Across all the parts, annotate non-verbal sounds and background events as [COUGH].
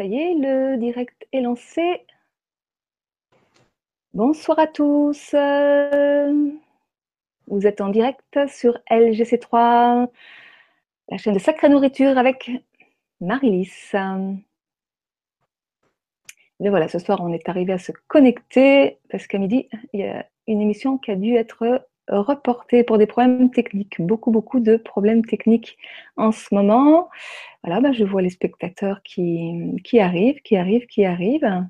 Ça y est, le direct est lancé. Bonsoir à tous. Vous êtes en direct sur LGC3, la chaîne de Sacrée Nourriture avec Marilys. Mais voilà, ce soir, on est arrivé à se connecter parce qu'à midi, il y a une émission qui a dû être reportée pour des problèmes techniques. Beaucoup, beaucoup de problèmes techniques en ce moment. Voilà, bah, je vois les spectateurs qui, qui arrivent, qui arrivent, qui arrivent.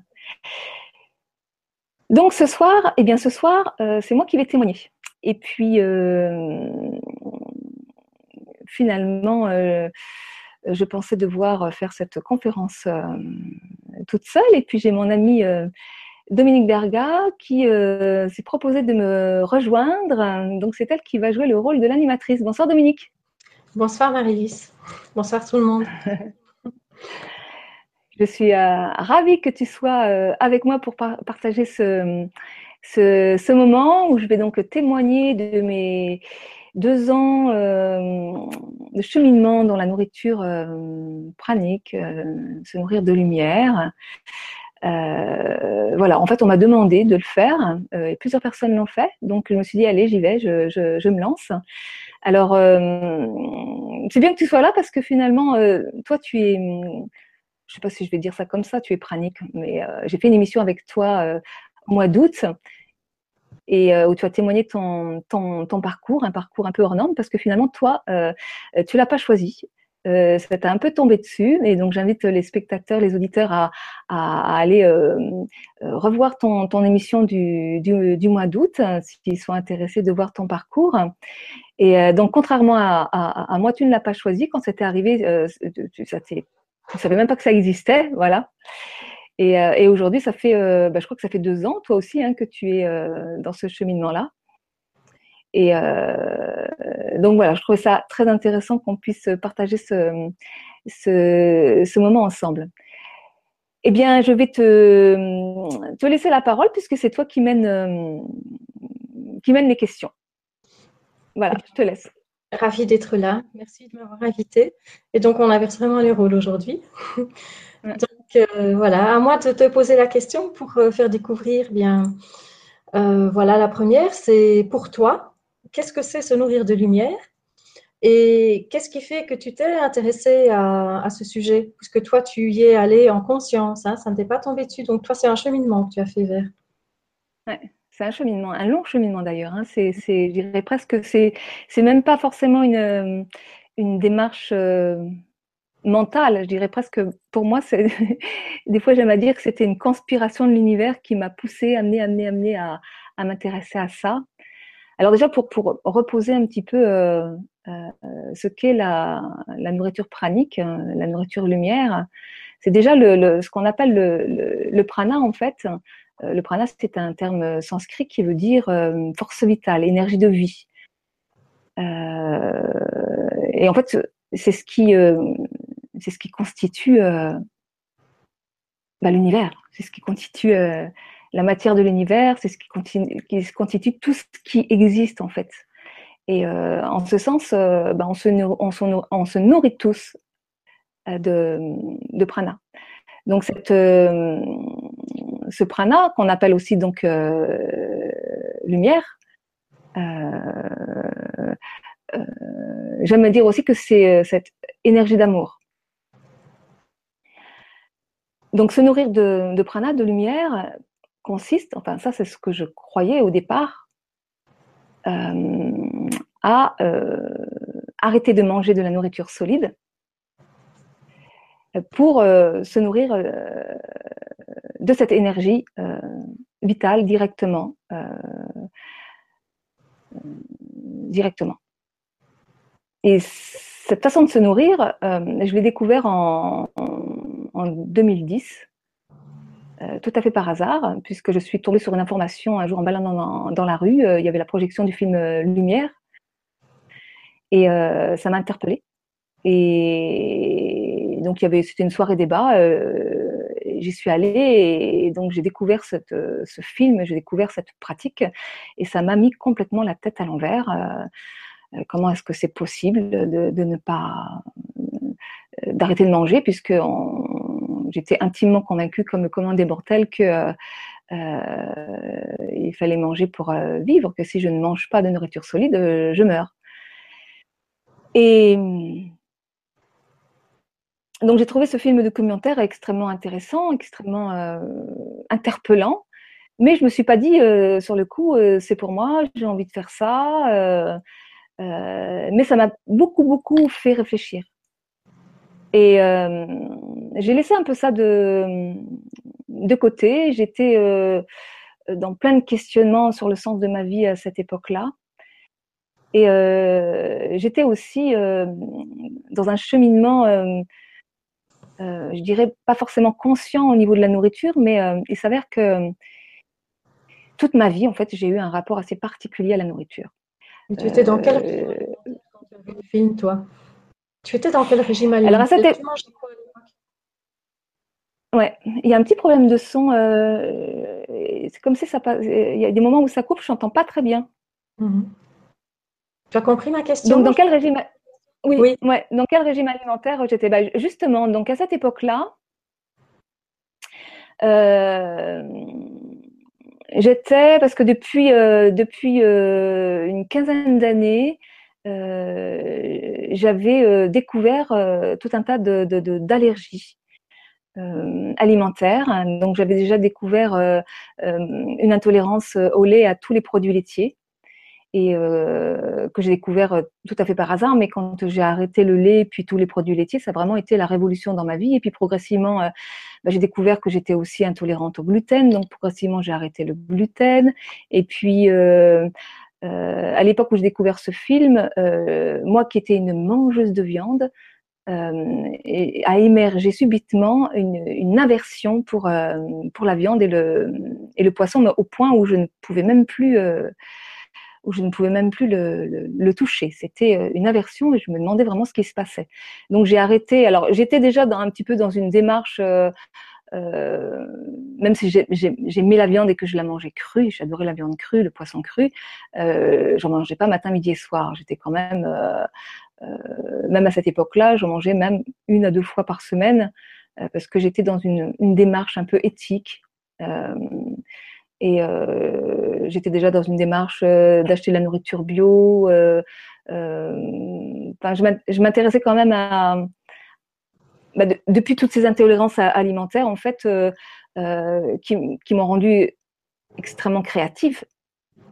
Donc ce soir, eh bien ce soir, euh, c'est moi qui vais témoigner. Et puis euh, finalement, euh, je pensais devoir faire cette conférence toute seule. Et puis j'ai mon ami Dominique Berga qui s'est proposé de me rejoindre. Donc c'est elle qui va jouer le rôle de l'animatrice. Bonsoir Dominique. Bonsoir Marie-Lise. Bonsoir tout le monde. [LAUGHS] Je suis euh, ravie que tu sois euh, avec moi pour partager ce, ce, moment où je vais donc témoigner de mes deux ans euh, de cheminement dans la nourriture pranique, se nourrir de lumière. Voilà, en fait, on m'a demandé de le faire et plusieurs personnes l'ont fait. Donc, je me suis dit, allez, j'y vais, je, je, je, me lance. Alors, c'est bien que tu sois là parce que finalement, toi, tu es je sais pas si je vais dire ça comme ça, tu es pranique, mais euh, j'ai fait une émission avec toi euh, au mois d'août et euh, où tu as témoigné ton, ton, ton, parcours, un parcours un peu hors norme, parce que finalement, toi, tu l'as pas choisi. Ça t'a un peu tombé dessus, et donc j'invite les spectateurs, les auditeurs à, aller revoir ton, émission du, mois d'août, s'ils sont intéressés de voir ton parcours. Et donc, contrairement à, moi, tu ne l'as pas choisi. Quand c'était arrivé, t'est je savais même pas que ça existait, voilà. Et, euh, aujourd'hui, ça fait, euh, bah, je crois que ça fait deux ans, toi aussi, hein, que tu es euh, dans ce cheminement-là. Et donc voilà, je trouvais ça très intéressant qu'on puisse partager ce, ce, ce, moment ensemble. Eh bien, je vais te, te laisser la parole puisque c'est toi qui mène, qui mène les questions. Voilà, je te laisse. Ravie d'être là. Merci de m'avoir invité. Et donc, on inverse vraiment les rôles aujourd'hui. [LAUGHS] donc, euh, voilà, à moi de te poser la question pour euh, faire découvrir bien. Euh, voilà, la première, c'est pour toi, qu'est-ce que c'est se nourrir de lumière et qu'est-ce qui fait que tu t'es intéressé à, ce sujet? Puisque toi, tu y es allé en conscience, hein, ça ne t'est pas tombé dessus. Donc, toi, c'est un cheminement que tu as fait vers. Ouais c'est un cheminement, un long cheminement d'ailleurs. Hein. C'est, je dirais presque, c'est, c'est même pas forcément une, euh, une démarche euh, mentale. Je dirais presque, pour moi, c'est, [LAUGHS] des fois j'aime à dire que c'était une conspiration de l'univers qui m'a poussé, amené, amené, amené à, à m'intéresser à ça. Alors déjà pour, pour reposer un petit peu euh, ce qu'est la, la nourriture pranique, hein, la nourriture lumière, c'est déjà le, ce qu'on appelle le, le, prana en fait. Euh, le prana, c'est un terme sanskrit qui veut dire euh, force vitale, énergie de vie. Euh, et en fait, c'est ce qui, c'est ce qui constitue bah, l'univers. C'est ce qui constitue la matière de l'univers. C'est ce qui, constitue tout ce qui existe en fait. Et en ce sens, on, se, on, se, nourrit tous de, de prana. Donc ce prana, qu'on appelle aussi donc euh, lumière, euh, euh, j'aime dire aussi que c'est cette énergie d'amour. Donc se nourrir de, prana, de lumière, consiste, enfin ça c'est ce que je croyais au départ, à arrêter de manger de la nourriture solide pour se nourrir de cette énergie euh, vitale directement. Euh, directement. Et cette façon de se nourrir, euh, je l'ai découvert en, 2010, tout à fait par hasard, puisque je suis tombée sur une information un jour en baladant dans, la rue. il y avait la projection du film Lumière, et ça m'a interpellée. Et donc c'était une soirée débat j'y suis allée et, donc j'ai découvert ce film, j'ai découvert cette pratique et ça m'a mis complètement la tête à l'envers. Euh, euh, comment est-ce que c'est possible de, ne pas euh, d'arrêter de manger puisque on, j'étais intimement convaincue, comme le commun des mortels, que il fallait manger pour vivre, que si je ne mange pas de nourriture solide, je meurs. Et donc j'ai trouvé ce film documentaire extrêmement intéressant, extrêmement interpellant. Mais je me suis pas dit sur le coup, c'est pour moi, j'ai envie de faire ça. mais ça m'a beaucoup, beaucoup fait réfléchir. Et euh, j'ai laissé un peu ça de, de côté. J'étais euh, dans plein de questionnements sur le sens de ma vie à cette époque-là. Et euh, j'étais aussi dans un cheminement, je dirais pas forcément conscient au niveau de la nourriture, mais il s'avère que toute ma vie, en fait, j'ai eu un rapport assez particulier à la nourriture. Et tu étais dans quel film, toi? Tu étais dans quel régime alimentaire? Alors à cette Ouais, il y a un petit problème de son. Euh, c'est comme si ça passe. Il y a des moments où ça coupe, je n'entends pas très bien. Mhm. Tu as compris ma question? Donc dans quel régime Oui, oui. Ouais, dans quel régime alimentaire j'étais? Bah, Justement, donc à cette époque-là, euh, j'étais parce que depuis euh, depuis une quinzaine d'années, j'avais euh, découvert euh, tout un tas d'allergies. De, alimentaires. Donc j'avais déjà découvert une intolérance au lait à tous les produits laitiers et que j'ai découvert tout à fait par hasard. Mais quand j'ai arrêté le lait puis tous les produits laitiers, ça a vraiment été la révolution dans ma vie. Et puis progressivement, bah, j'ai découvert que j'étais aussi intolérante au gluten. Donc progressivement, j'ai arrêté le gluten. Et puis euh, à l'époque où j'ai découvert ce film, euh, moi qui étais une mangeuse de viande, euh, a émergé subitement une, une aversion pour pour la viande et le et le poisson, au point où je ne pouvais même plus où je ne pouvais même plus le, le, toucher. C'était une aversion et je me demandais vraiment ce qui se passait. Donc j'ai arrêté. Alors j'étais déjà dans, un petit peu dans une démarche même si j'aimais la viande et que je la mangeais crue, j'adorais la viande crue, le poisson cru, euh, j'en mangeais pas matin, midi et soir. J'étais quand même, euh, euh même à cette époque-là, j'en mangeais même une à deux fois par semaine euh, parce que j'étais dans une, une, démarche un peu éthique. et j'étais déjà dans une démarche d'acheter la nourriture bio. Je m'intéressais quand même à, bah, depuis toutes ces intolérances alimentaires, en fait, euh, euh, qui, m'ont rendu extrêmement créative,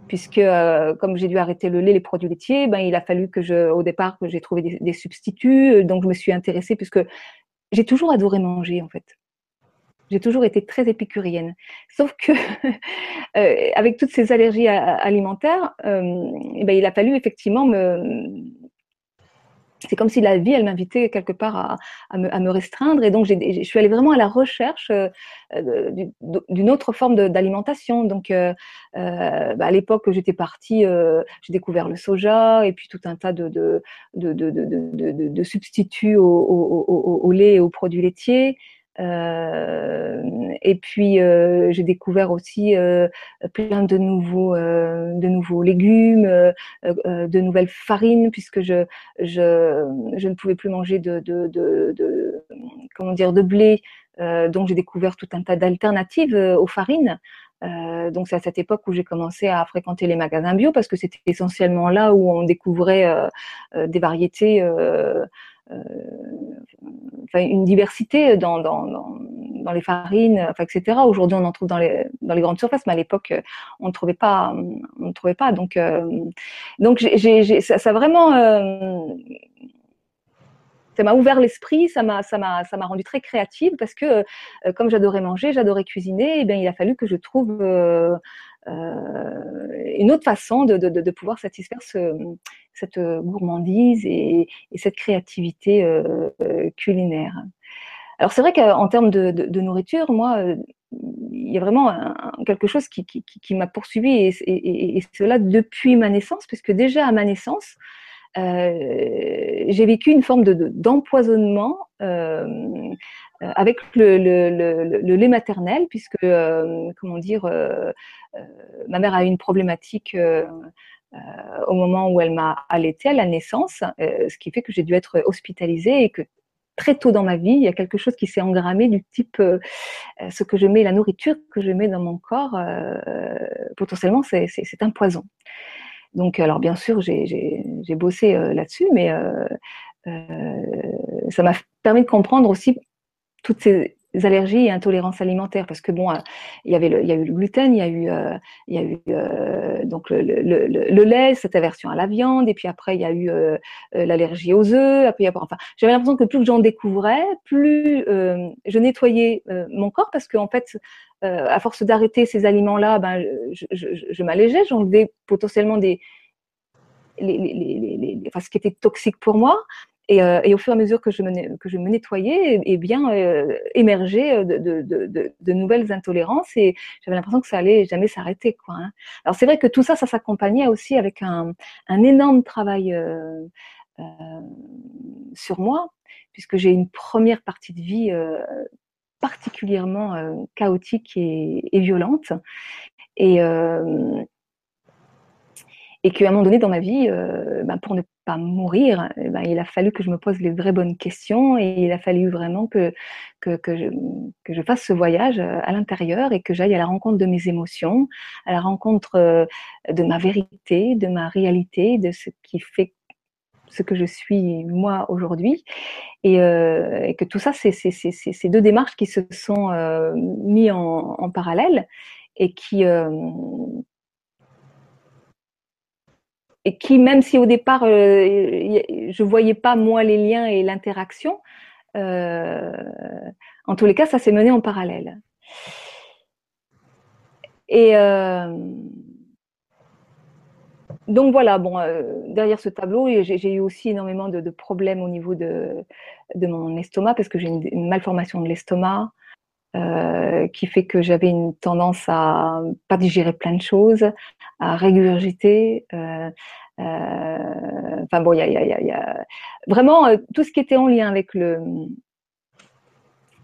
puisque euh, comme j'ai dû arrêter le lait, les produits laitiers, ben il a fallu que je, au départ, que j'ai trouvé des, des, substituts. Donc je me suis intéressée, puisque j'ai toujours adoré manger, en fait. J'ai toujours été très épicurienne. Sauf que, [LAUGHS] avec toutes ces allergies alimentaires, ben, il a fallu effectivement me, c'est comme si la vie, elle m'invitait quelque part à, me, restreindre. Et donc, je suis allée vraiment à la recherche euh, d'une autre forme d'alimentation. Donc, euh, euh, bah, à l'époque, j'étais partie, j'ai découvert le soja et puis tout un tas de, substituts au, lait et aux produits laitiers. Euh, et puis euh, j'ai découvert aussi euh, plein de nouveaux, de nouveaux légumes, de nouvelles farines, puisque je, je, ne pouvais plus manger de, de, de, comment dire de blé. donc j'ai découvert tout un tas d'alternatives aux farines. Donc c'est à cette époque où j'ai commencé à fréquenter les magasins bio parce que c'était essentiellement là où on découvrait des variétés enfin, une diversité dans, dans, dans, les farines, etc. Aujourd'hui, on en trouve dans les, dans les grandes surfaces, mais à l'époque, on ne trouvait pas. On ne trouvait pas. Donc, euh, donc j'ai, ça, ça, a vraiment. Euh, ça m'a ouvert l'esprit, ça m'a, ça ça m'a rendu très créative parce que euh, comme j'adorais manger, j'adorais cuisiner, et eh bien il a fallu que je trouve euh, une autre façon de, de, de pouvoir satisfaire ce, cette euh, gourmandise et, et cette créativité euh, euh, culinaire. Alors c'est vrai qu'en termes de, de, de, nourriture, moi, il y a vraiment quelque chose qui, qui, m'a poursuivi et, cela depuis ma naissance, puisque déjà à ma naissance, euh, j'ai vécu une forme d'empoisonnement euh, avec le, lait maternel, puisque, euh, comment dire, ma mère a eu une problématique euh, au moment où elle m'a allaitée à la naissance, euh, ce qui fait que j'ai dû être hospitalisée et que très tôt dans ma vie, il y a quelque chose qui s'est engrammé du type ce que je mets, la nourriture que je mets dans mon corps, potentiellement c'est un poison. Donc, alors bien sûr, j'ai bossé là-dessus, mais ça m'a permis de comprendre aussi toutes ces allergies et intolérances alimentaires parce que bon, euh, il y avait le, il y a eu le gluten, il y a eu, euh, il y a eu euh, donc le, le, le, lait, cette aversion à la viande, et puis après il y a eu l'allergie aux œufs. Après, enfin, j'avais l'impression que plus j'en découvrais, plus je nettoyais mon corps parce qu'en fait, à force d'arrêter ces aliments-là, ben, je, je, je m'allégeais, j'enlevais potentiellement des les, les, les, enfin, ce qui était toxique pour moi. Et, euh, et, au fur et à mesure que je me, que je me nettoyais, et, eh bien, euh, émergeait de, de, de, de, nouvelles intolérances et j'avais l'impression que ça allait jamais s'arrêter. Quoi, hein. Alors c'est vrai que tout ça, ça s'accompagnait aussi avec un, un énorme travail euh, euh sur moi, puisque j'ai une première partie de vie euh, particulièrement chaotique et, et, violente. Et, et qu'à un moment donné dans ma vie, euh, ben pour ne mourir, eh ben il a fallu que je me pose les vraies bonnes questions et il a fallu vraiment que, que, que, je, fasse ce voyage euh, à l'intérieur et que j'aille à la rencontre de mes émotions, à la rencontre euh, de ma vérité, de ma réalité, de ce qui fait ce que je suis moi aujourd'hui. Et, euh, que tout ça c'est ces deux démarches qui se sont euh, mis en, parallèle et qui et qui, même si au départ, euh, je voyais pas moi les liens et l'interaction, euh, en tous les cas, ça s'est mené en parallèle. Et euh, donc voilà, bon, derrière ce tableau, j'ai eu aussi énormément de, problèmes au niveau de, de mon estomac parce que j'ai une, malformation de l'estomac. Qui fait que j'avais une tendance à pas digérer plein de choses, à régurgiter. Euh, euh, enfin bon, il y a, y, a, y a, vraiment euh, tout ce qui était en lien avec le,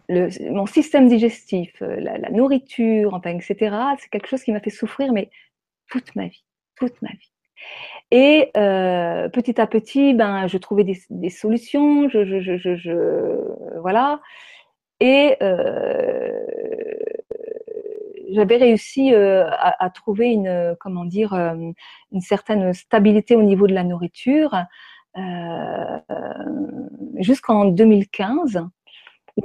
mon système digestif, euh, la, nourriture, etc. C'est quelque chose qui m'a fait souffrir, mais toute ma vie, toute ma vie. Et euh, petit à petit, ben, je trouvais des, des solutions, je, je, je, je, voilà. Et euh, j'avais réussi euh, à, trouver une, comment dire, euh, une certaine stabilité au niveau de la nourriture jusqu'en 2015.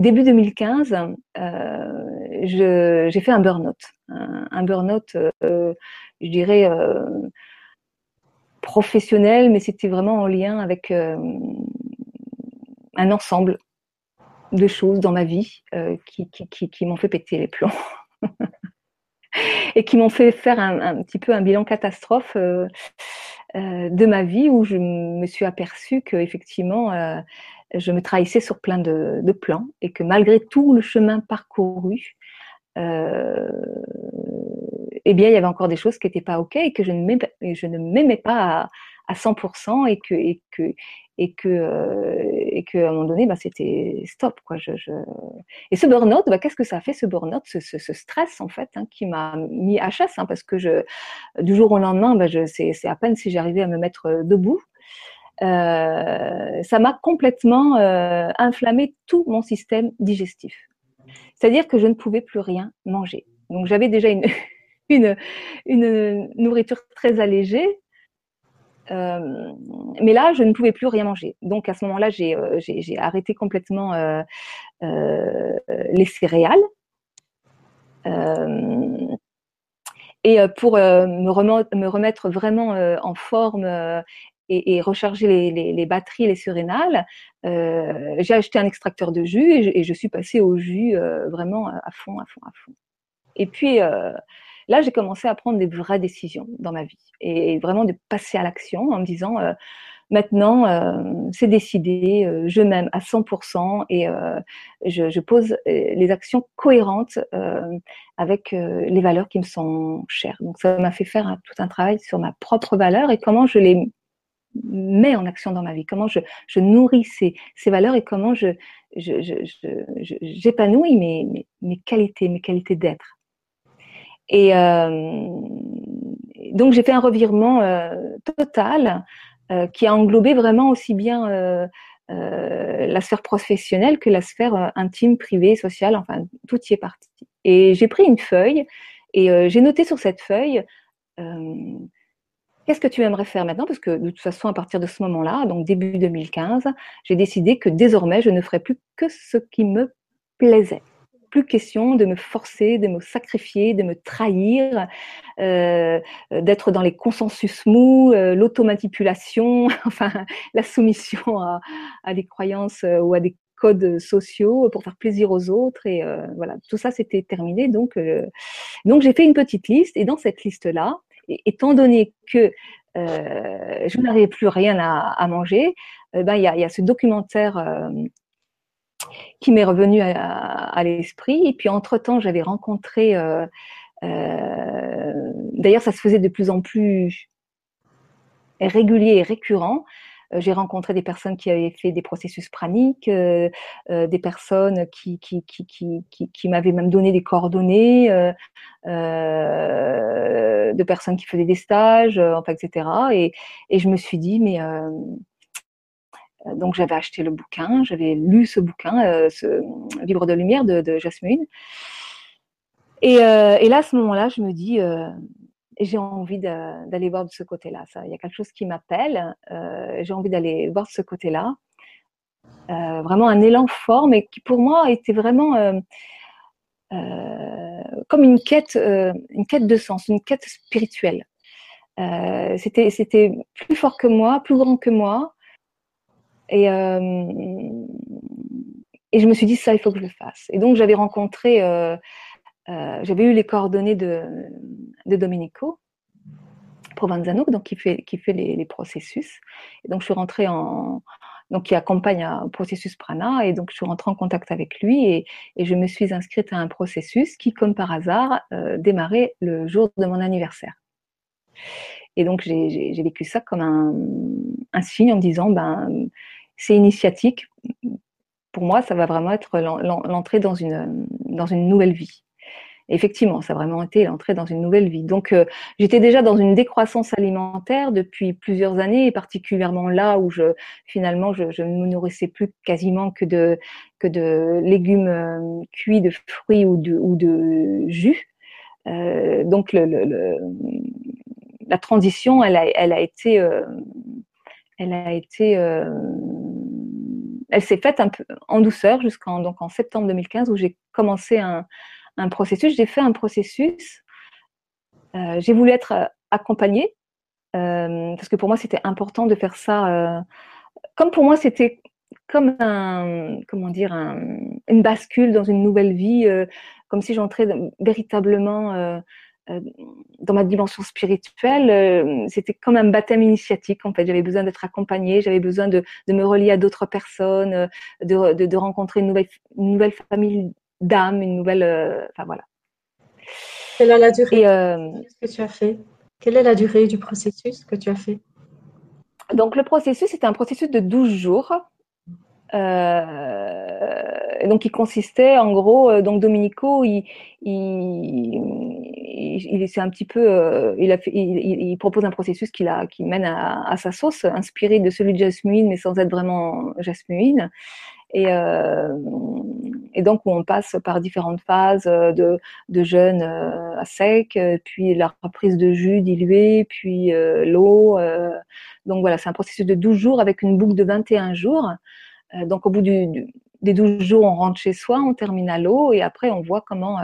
Début 2015, euh, j'ai fait un burn-out. Un, un burn-out, je dirais, professionnel, mais c'était vraiment en lien avec un ensemble de choses dans ma vie qui, qui, qui, qui m'ont fait péter les plombs. [LAUGHS] et qui m'ont fait faire un, un, petit peu un bilan catastrophe euh, euh, de ma vie où je me suis aperçue que effectivement euh, je me trahissais sur plein de, plans et que malgré tout le chemin parcouru, euh, eh bien il y avait encore des choses qui n'étaient pas ok et que je ne m'aimais pas à, à 100% et que, et que, et que euh, et que à un moment donné bah, c'était stop quoi. Je, et ce burn-out bah, qu'est-ce que ça a fait ce burn-out ce, ce, stress en fait hein, qui m'a mis à chasse hein, parce que je du jour au lendemain bah, je c'est à peine si j'arrivais à me mettre euh, debout. Euh, ça m'a complètement euh, inflammé tout mon système digestif. C'est-à-dire que je ne pouvais plus rien manger. Donc j'avais déjà une [LAUGHS] une, une nourriture très allégée euh, mais là, je ne pouvais plus rien manger. Donc à ce moment-là, j'ai euh, arrêté complètement euh, les céréales. et pour me, remettre, me remettre vraiment en forme et, recharger les, les, batteries, les surrénales, j'ai acheté un extracteur de jus et je, et je suis passée au jus vraiment à fond, à fond, à fond. Et puis là, j'ai commencé à prendre des vraies décisions dans ma vie et vraiment de passer à l'action en me disant euh, maintenant, euh, c'est décidé, euh, je m'aime à 100% et euh, je, je, pose euh, les actions cohérentes euh, avec les valeurs qui me sont chères. Donc, ça m'a fait faire un, tout un travail sur ma propre valeur et comment je les mets en action dans ma vie, comment je, je nourris ces, ces, valeurs et comment je, j'épanouis mes, mes, mes qualités, mes qualités d'être. Et euh, donc j'ai fait un revirement euh, total euh, qui a englobé vraiment aussi bien la sphère professionnelle que la sphère intime, privée, sociale, enfin, tout y est parti. Et j'ai pris une feuille et j'ai noté sur cette feuille Qu'est-ce que tu aimerais faire maintenant? Parce que de toute façon, à partir de ce moment-là, donc début 2015, j'ai décidé que désormais, je ne ferais plus que ce qui me plaisait. Plus question de me forcer, de me sacrifier, de me trahir, euh, d'être dans les consensus mous, euh, l'automanipulation, [LAUGHS] enfin la soumission à, des croyances euh, ou à des codes sociaux pour faire plaisir aux autres. Et euh, voilà tout ça c'était terminé. Donc j'ai fait une petite liste. Et dans cette liste là étant donné que je n'avais plus rien à, manger, ben, il y, a, ce documentaire qui m'est revenu à, l'esprit. Et puis, entre-temps, j'avais rencontré, d'ailleurs, ça se faisait de plus en plus régulier et récurrent, euh, j'ai rencontré des personnes qui avaient fait des processus praniques, euh, euh, des personnes qui, qui, qui, qui, qui m'avaient même donné des coordonnées, de personnes qui faisaient des stages, enfin, etc. Et, et je me suis dit, mais donc j'avais acheté le bouquin, j'avais lu ce bouquin, ce livre de lumière de, Jasmine. Et, et, là, à ce moment-là, je me dis, j'ai envie d'aller voir de ce côté-là. Il y a quelque chose qui m'appelle. Euh, j'ai envie d'aller voir de ce côté-là. Euh, vraiment un élan fort, mais qui pour moi était vraiment euh, comme une quête, une quête de sens, une quête spirituelle. c'était plus fort que moi, plus grand que moi. Et, et je me suis dit, ça, il faut que je le fasse. Et donc, j'avais rencontré euh, j'avais eu les coordonnées de, de Domenico Provenzano, donc qui fait, qui fait les, processus. Et donc je suis rentrée en, donc qui accompagne un processus prana, et donc je suis rentrée en contact avec lui et, et je me suis inscrite à un processus qui, comme par hasard, euh, démarrait le jour de mon anniversaire. Et donc j'ai vécu ça comme un, un, signe en me disant, ben c'est initiatique. Pour moi, ça va vraiment être l'entrée dans une, dans une nouvelle vie effectivement, ça a vraiment été l'entrée dans une nouvelle vie. Donc, euh, j'étais déjà dans une décroissance alimentaire depuis plusieurs années, et particulièrement là où je finalement je, ne me nourrissais plus quasiment que de que de légumes euh, cuits, de fruits ou de ou de jus. Euh, donc, la transition, elle a, elle a été, elle a été, elle s'est faite en douceur jusqu'en donc septembre 2015 où j'ai commencé un processus. J'ai fait un processus. Euh, j'ai voulu être euh, accompagnée euh, parce que pour moi c'était important de faire ça. comme pour moi c'était comme dire une bascule dans une nouvelle vie, comme si j'entrais véritablement dans ma dimension spirituelle, c'était comme un baptême initiatique. En fait, j'avais besoin d'être accompagnée, j'avais besoin de, de, me relier à d'autres personnes, de, de, de, rencontrer une nouvelle, une nouvelle famille d'âme, une nouvelle. Euh, enfin voilà. Quelle est la durée euh, que tu as fait? Quelle est la durée du processus que tu as fait? Donc le processus, c'était un processus de 12 jours. Euh, donc, il consistait en gros, donc Domenico, il, il, il c'est un petit peu, il, a fait, il, propose un processus qui, mène à, à, sa sauce, inspiré de celui de Jasmine, mais sans être vraiment Jasmine. Et, euh, et donc on passe par différentes phases euh, de, de jeûne euh, à sec, puis la reprise de jus dilué, puis l'eau. donc voilà, c'est un processus de 12 jours avec une boucle de 21 jours. Donc au bout du, des 12 jours, on rentre chez soi, on termine à l'eau et après on voit comment,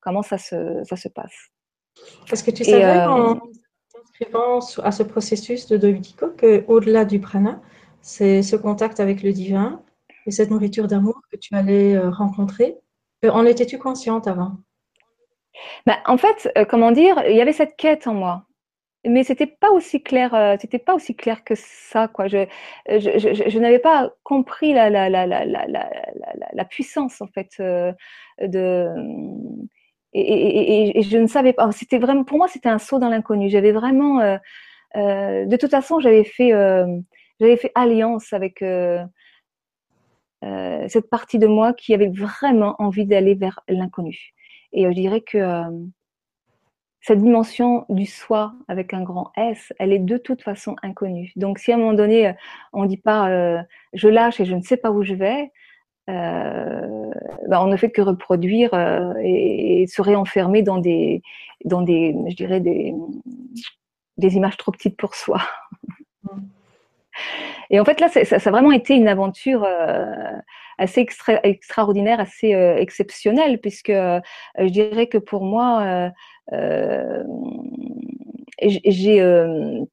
comment ça, se, ça se passe. Est-ce que tu savais en t'inscrivant à ce processus de Dominico qu'au-delà du prana, c'est ce contact avec le divin, et cette nourriture d'amour que tu allais euh, rencontrer. Euh, en étais-tu consciente avant? Bah, En fait, euh, comment dire, il y avait cette quête en moi. Mais c'était pas aussi clair, c'était pas aussi clair que ça, quoi. Je, je, je, n'avais pas compris la, la, la, la, puissance, en fait, de, et, je ne savais pas. C'était vraiment, pour moi, c'était un saut dans l'inconnu. J'avais vraiment, euh, de toute façon, j'avais fait, j'avais fait alliance avec euh, cette partie de moi qui avait vraiment envie d'aller vers l'inconnu. Et euh, je dirais que euh, cette dimension du soi avec un grand S, elle est de toute façon inconnue. Donc si à un moment donné, on ne dit pas euh, je lâche et je ne sais pas où je vais, euh, ben on ne fait que reproduire euh, et, se réenfermer dans des, dans des, je dirais des, des images trop petites pour soi. Mm. Et en fait là, ça, ça, a vraiment été une aventure assez extraordinaire, assez exceptionnelle, puisque je dirais que pour moi, euh, j'ai euh,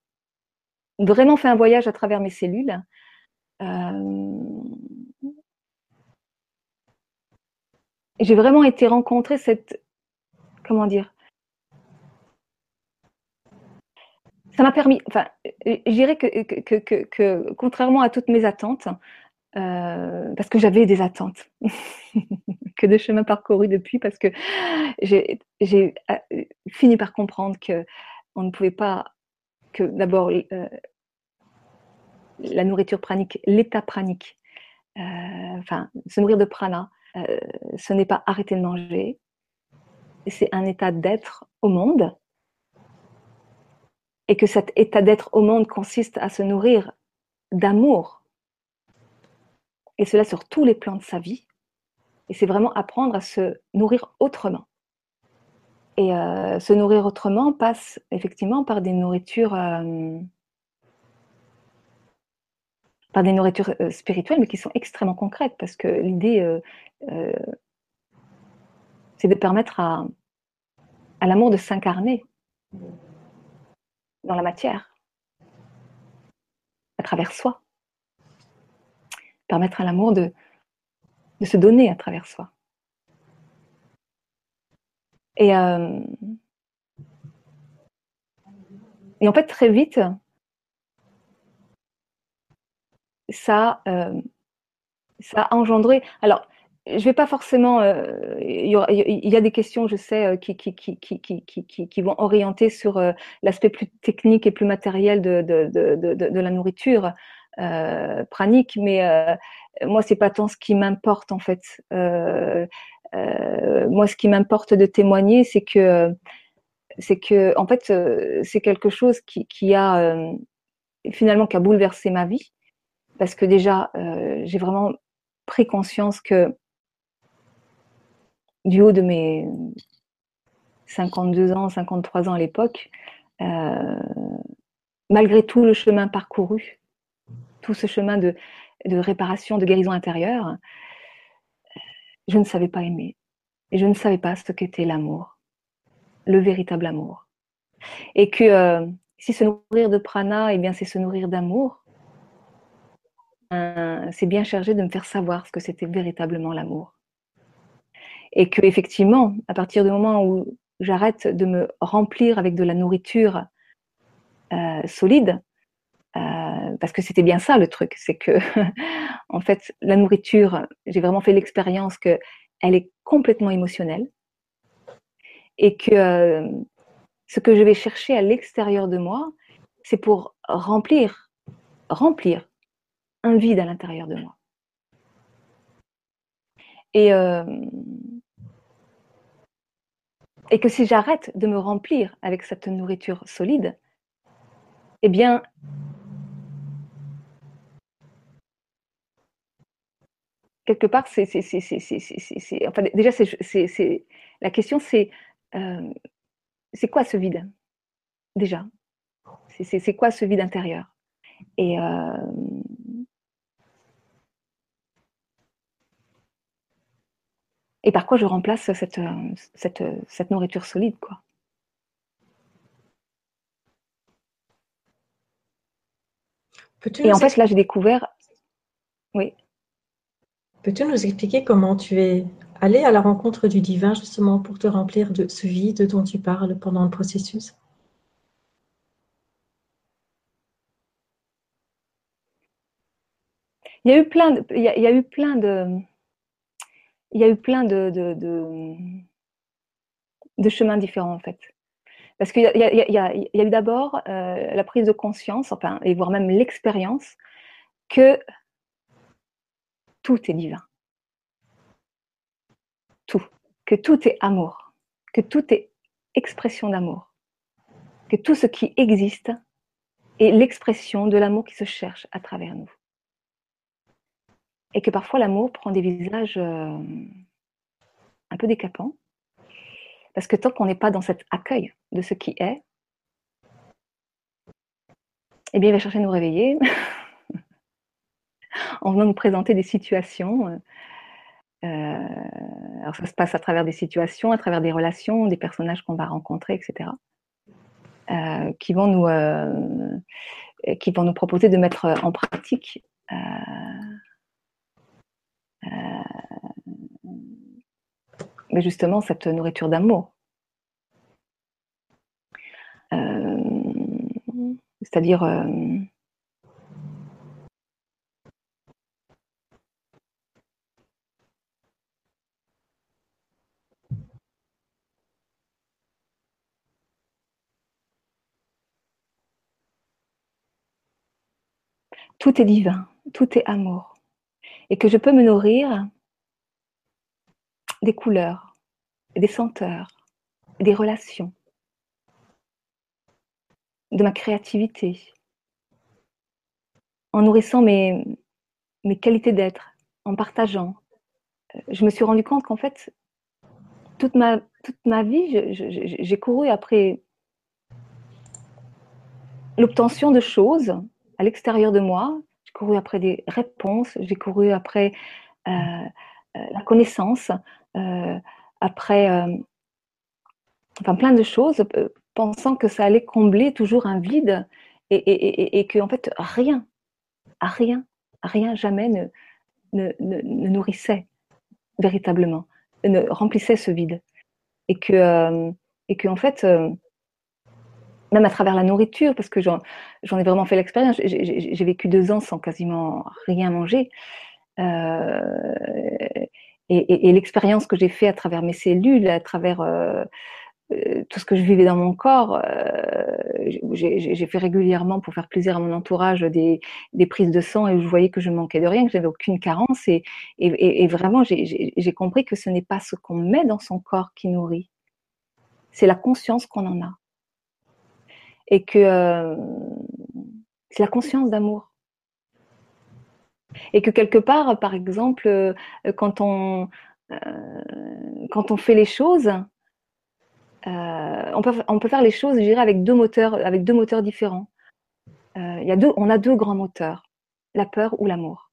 vraiment fait un voyage à travers mes cellules. Euh, j'ai vraiment été rencontrer cette, comment dire, ça m'a permis, enfin, je dirais que, que, que, que, contrairement à toutes mes attentes, euh, parce que j'avais des attentes, [LAUGHS] que de chemin parcouru depuis, parce que j'ai euh, fini par comprendre que on ne pouvait pas, que d'abord euh, la nourriture pranique, l'état pranique, enfin se nourrir de prana, ce n'est pas arrêter de manger, c'est un état d'être au monde, et que cet état d'être au monde consiste à se nourrir d'amour et cela sur tous les plans de sa vie. Et c'est vraiment apprendre à se nourrir autrement. Et euh, se nourrir autrement passe effectivement par des nourritures, euh, par des nourritures euh, spirituelles, mais qui sont extrêmement concrètes, parce que l'idée, c'est de permettre à, à l'amour de s'incarner dans la matière, à travers soi permettre à l'amour de, de se donner à travers soi. Et, euh, et en fait, très vite, ça, euh, ça a engendré. Alors, je vais pas forcément. Euh, il, y a des questions, je sais, qui, qui, qui, qui, qui vont orienter sur l'aspect plus technique et plus matériel de, de, de, de la nourriture. Euh, pranique, mais euh, moi, c'est pas tant ce qui m'importe en fait. Euh, moi, ce qui m'importe de témoigner, c'est que c'est que en fait c'est quelque chose qui, a finalement qui a bouleversé ma vie parce que déjà j'ai vraiment pris conscience que du haut de mes 52 ans, 53 ans à l'époque, malgré tout le chemin parcouru, tout ce chemin de, réparation, de guérison intérieure, je ne savais pas aimer. Et je ne savais pas ce qu'était l'amour, le véritable amour. Et que euh, si se nourrir de prana, eh bien, c'est se nourrir d'amour, euh, c'est bien chargé de me faire savoir ce que c'était véritablement l'amour. Et que effectivement, à partir du moment où j'arrête de me remplir avec de la nourriture euh, solide, euh, parce que c'était bien ça le truc, c'est que [LAUGHS] en fait la nourriture, j'ai vraiment fait l'expérience que elle est complètement émotionnelle et que euh, ce que je vais chercher à l'extérieur de moi, c'est pour remplir, remplir un vide à l'intérieur de moi. Et, euh, et que si j'arrête de me remplir avec cette nourriture solide, eh bien, quelque part, c'est, enfin, déjà, c'est, la question, c'est euh, c'est quoi ce vide Déjà, c'est, quoi ce vide intérieur? Et euh, et par quoi je remplace cette, cette, cette nourriture solide, quoi? Et en fait, là, j'ai découvert. Oui. Peux-tu nous expliquer comment tu es allé à la rencontre du divin justement pour te remplir de ce vide dont tu parles pendant le processus? Il y a eu plein de, il y a, eu plein de, il y a eu plein de, de, chemins différents en fait. Parce qu'il y, a eu d'abord la prise de conscience, enfin, et voire même l'expérience que tout est divin. Tout. Que tout est amour. Que tout est expression d'amour. Que tout ce qui existe est l'expression de l'amour qui se cherche à travers nous. Et que parfois l'amour prend des visages euh, un peu décapants. Parce que tant qu'on n'est pas dans cet accueil de ce qui est, eh bien, il va chercher à nous réveiller [LAUGHS] en venant nous présenter des situations. Euh, alors, ça se passe à travers des situations, à travers des relations, des personnages qu'on va rencontrer, etc. Euh, qui, vont nous, euh, qui vont nous proposer de mettre en pratique mais justement cette nourriture d'amour. C'est-à-dire tout est divin, tout est amour. Et que je peux me nourrir des couleurs, des senteurs, des relations, de ma créativité, en nourrissant mes, qualités d'être, en partageant. Je me suis rendu compte qu'en fait, toute ma vie, j'ai couru après l'obtention de choses à l'extérieur de moi. J'ai couru après des réponses, j'ai couru après euh, euh, la connaissance, euh, après enfin plein de choses, pensant que ça allait combler toujours un vide et, que en fait rien, rien, rien jamais ne, ne, ne, nourrissait véritablement, ne remplissait ce vide. Et que, et que en fait, même à travers la nourriture, parce que j'en ai vraiment fait l'expérience. J'ai vécu deux ans sans quasiment rien manger. Euh, et, l'expérience que j'ai fait à travers mes cellules, à travers euh, euh, tout ce que je vivais dans mon corps, j'ai fait régulièrement pour faire plaisir à mon entourage des, prises de sang et je voyais que je manquais de rien, que j'avais aucune carence. Et, et vraiment, j'ai compris que ce n'est pas ce qu'on met dans son corps qui nourrit, c'est la conscience qu'on en a et que euh, c'est la conscience d'amour. Et que quelque part, par exemple, euh, quand on, euh, quand on fait les choses, on, peut, faire les choses, je dirais, avec deux moteurs, avec deux moteurs différents. y a deux, on a deux grands moteurs, la peur ou l'amour.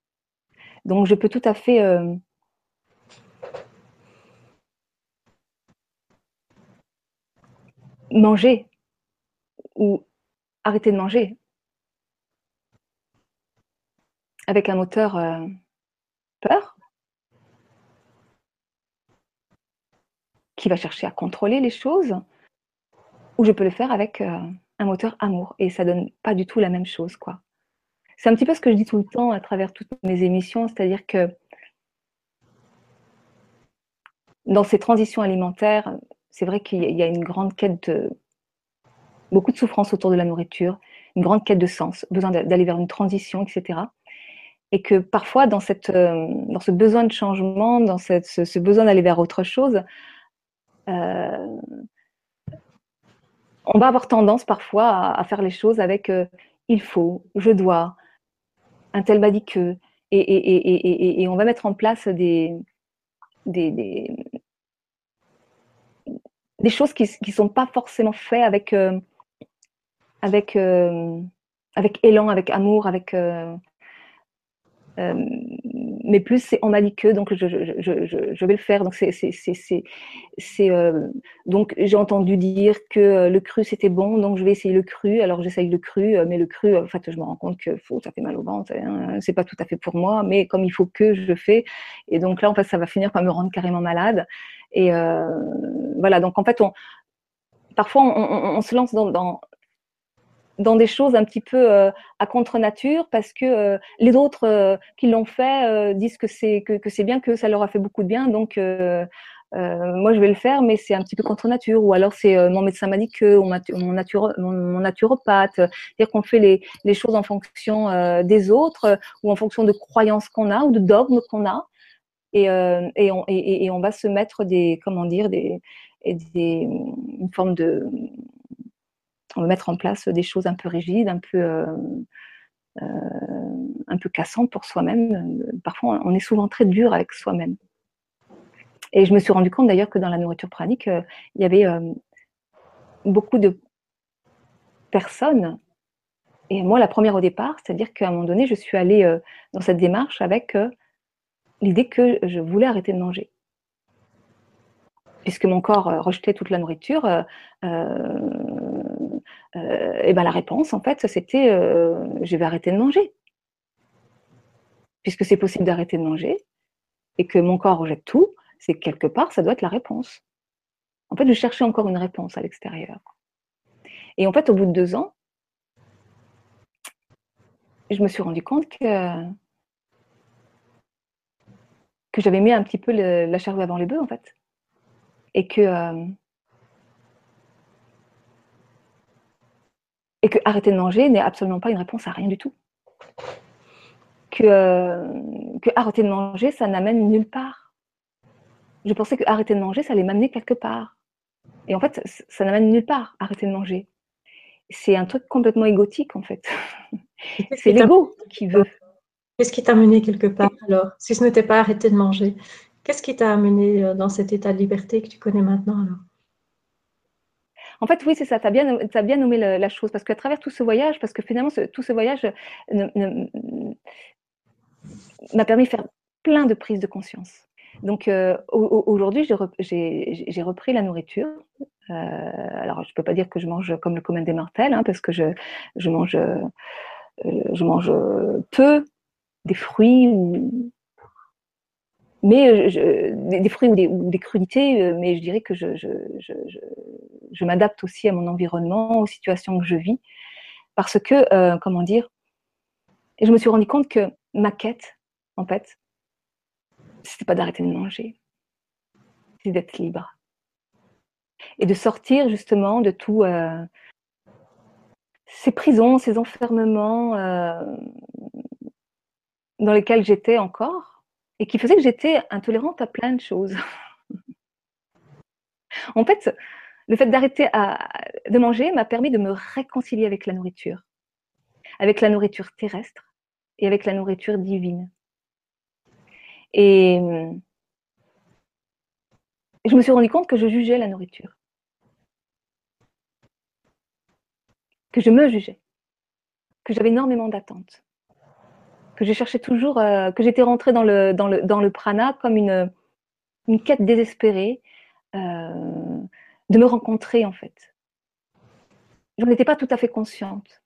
Donc je peux tout à fait manger ou arrêter de manger. Avec un moteur euh, peur. Qui va chercher à contrôler les choses. Ou je peux le faire avec euh, un moteur amour. Et ça donne pas du tout la même chose quoi. C'est un petit peu ce que je dis tout le temps à travers toutes mes émissions, c'est-à-dire que dans ces transitions alimentaires, c'est vrai qu'il y a une grande quête de, beaucoup de souffrance autour de la nourriture, une grande quête de sens, besoin d'aller vers une transition, etc. Et que parfois, dans, cette, euh, dans ce besoin de changement, dans cette, ce, besoin d'aller vers autre chose, euh, on va avoir tendance parfois à, faire les choses avec euh, il faut, je dois, un tel m'a que, et, et, et, et, on va mettre en place des, des, des choses qui ne sont pas forcément faites avec avec, euh, avec élan, avec amour, avec. Euh, euh, mais plus c'est on m'a dit que donc je, je, je, vais le faire. Donc c'est j'ai entendu dire que le cru c'était bon donc je vais essayer le cru. Alors j'essaye le cru mais le cru en fait je me rends compte que faut, ça fait mal au ventre hein, c'est pas tout à fait pour moi mais comme il faut que je fais. Et donc là en fait ça va finir par me rendre carrément malade. Et voilà donc en fait on parfois on, se lance dans dans des choses un petit peu euh, à contre-nature parce que euh, les autres euh, qui l'ont fait disent que c'est que, c'est bien, que ça leur a fait beaucoup de bien. Donc moi je vais le faire, mais c'est un petit peu contre-nature. Ou alors c'est mon médecin m'a dit que, mon, mon, naturopathe. C'est-à-dire qu'on fait les, les, choses en fonction des autres ou en fonction de croyances qu'on a ou de dogmes qu'on a. et, et, on, et, on, va se mettre des, comment dire, des, une forme de, on va mettre en place des choses un peu rigides, un peu, un peu cassantes pour soi-même. Parfois, on est souvent très dur avec soi-même. Et je me suis rendu compte d'ailleurs que dans la nourriture pranique, il y avait beaucoup de personnes et moi, la première au départ, c'est-à-dire qu'à un moment donné, je suis allée euh, dans cette démarche avec euh, l'idée que je voulais arrêter de manger. Puisque mon corps euh, rejetait toute la nourriture, et ben la réponse, en fait, c'était je vais arrêter de manger. Puisque c'est possible d'arrêter de manger et que mon corps rejette tout, c'est quelque part, ça doit être la réponse. En fait, je cherchais encore une réponse à l'extérieur. Et en fait, au bout de deux ans, je me suis rendu compte que, que j'avais mis un petit peu la charrue avant les bœufs, en fait. Et que, et que arrêter de manger n'est absolument pas une réponse à rien du tout. Que, euh, que arrêter de manger, ça n'amène nulle part. Je pensais que arrêter de manger, ça allait m'amener quelque part. Et en fait, ça n'amène nulle part, arrêter de manger. C'est un truc complètement égotique, en fait. C'est l'ego qui veut. Qu'est-ce qui t'a amené quelque part alors Si ce n'était pas arrêter de manger, qu'est-ce qui t'a amené euh, dans cet état de liberté que tu connais maintenant alors? En fait, oui, c'est ça. Tu as bien, bien nommé la, chose. Parce qu'à travers tout ce voyage, parce que finalement, tout ce voyage m'a permis de faire plein de prises de conscience. Donc euh, aujourd'hui, j'ai repris la nourriture. Euh, alors, je ne peux pas dire que je mange comme le commun des mortels, hein, parce que je, mange euh, je mange peu des fruits ou mais des, fruits ou des, crudités, euh, mais je dirais que je, je, m'adapte aussi à mon environnement, aux situations que je vis, parce que, euh, comment dire, je me suis rendu compte que ma quête, en fait, c'était pas d'arrêter de manger, c'est d'être libre. Et de sortir justement de tout, ces prisons, ces enfermements euh, dans lesquels j'étais encore et qui faisaient que j'étais intolérante à plein de choses. [LAUGHS] en fait, le fait d'arrêter de manger m'a permis de me réconcilier avec la nourriture, avec la nourriture terrestre et avec la nourriture divine. Et je me suis rendu compte que je jugeais la nourriture. que je me jugeais, que j'avais énormément d'attentes, que je cherchais toujours, euh, que j'étais rentrée dans le, prana comme une, quête désespérée euh, de me rencontrer en fait. Je n'étais pas tout à fait consciente,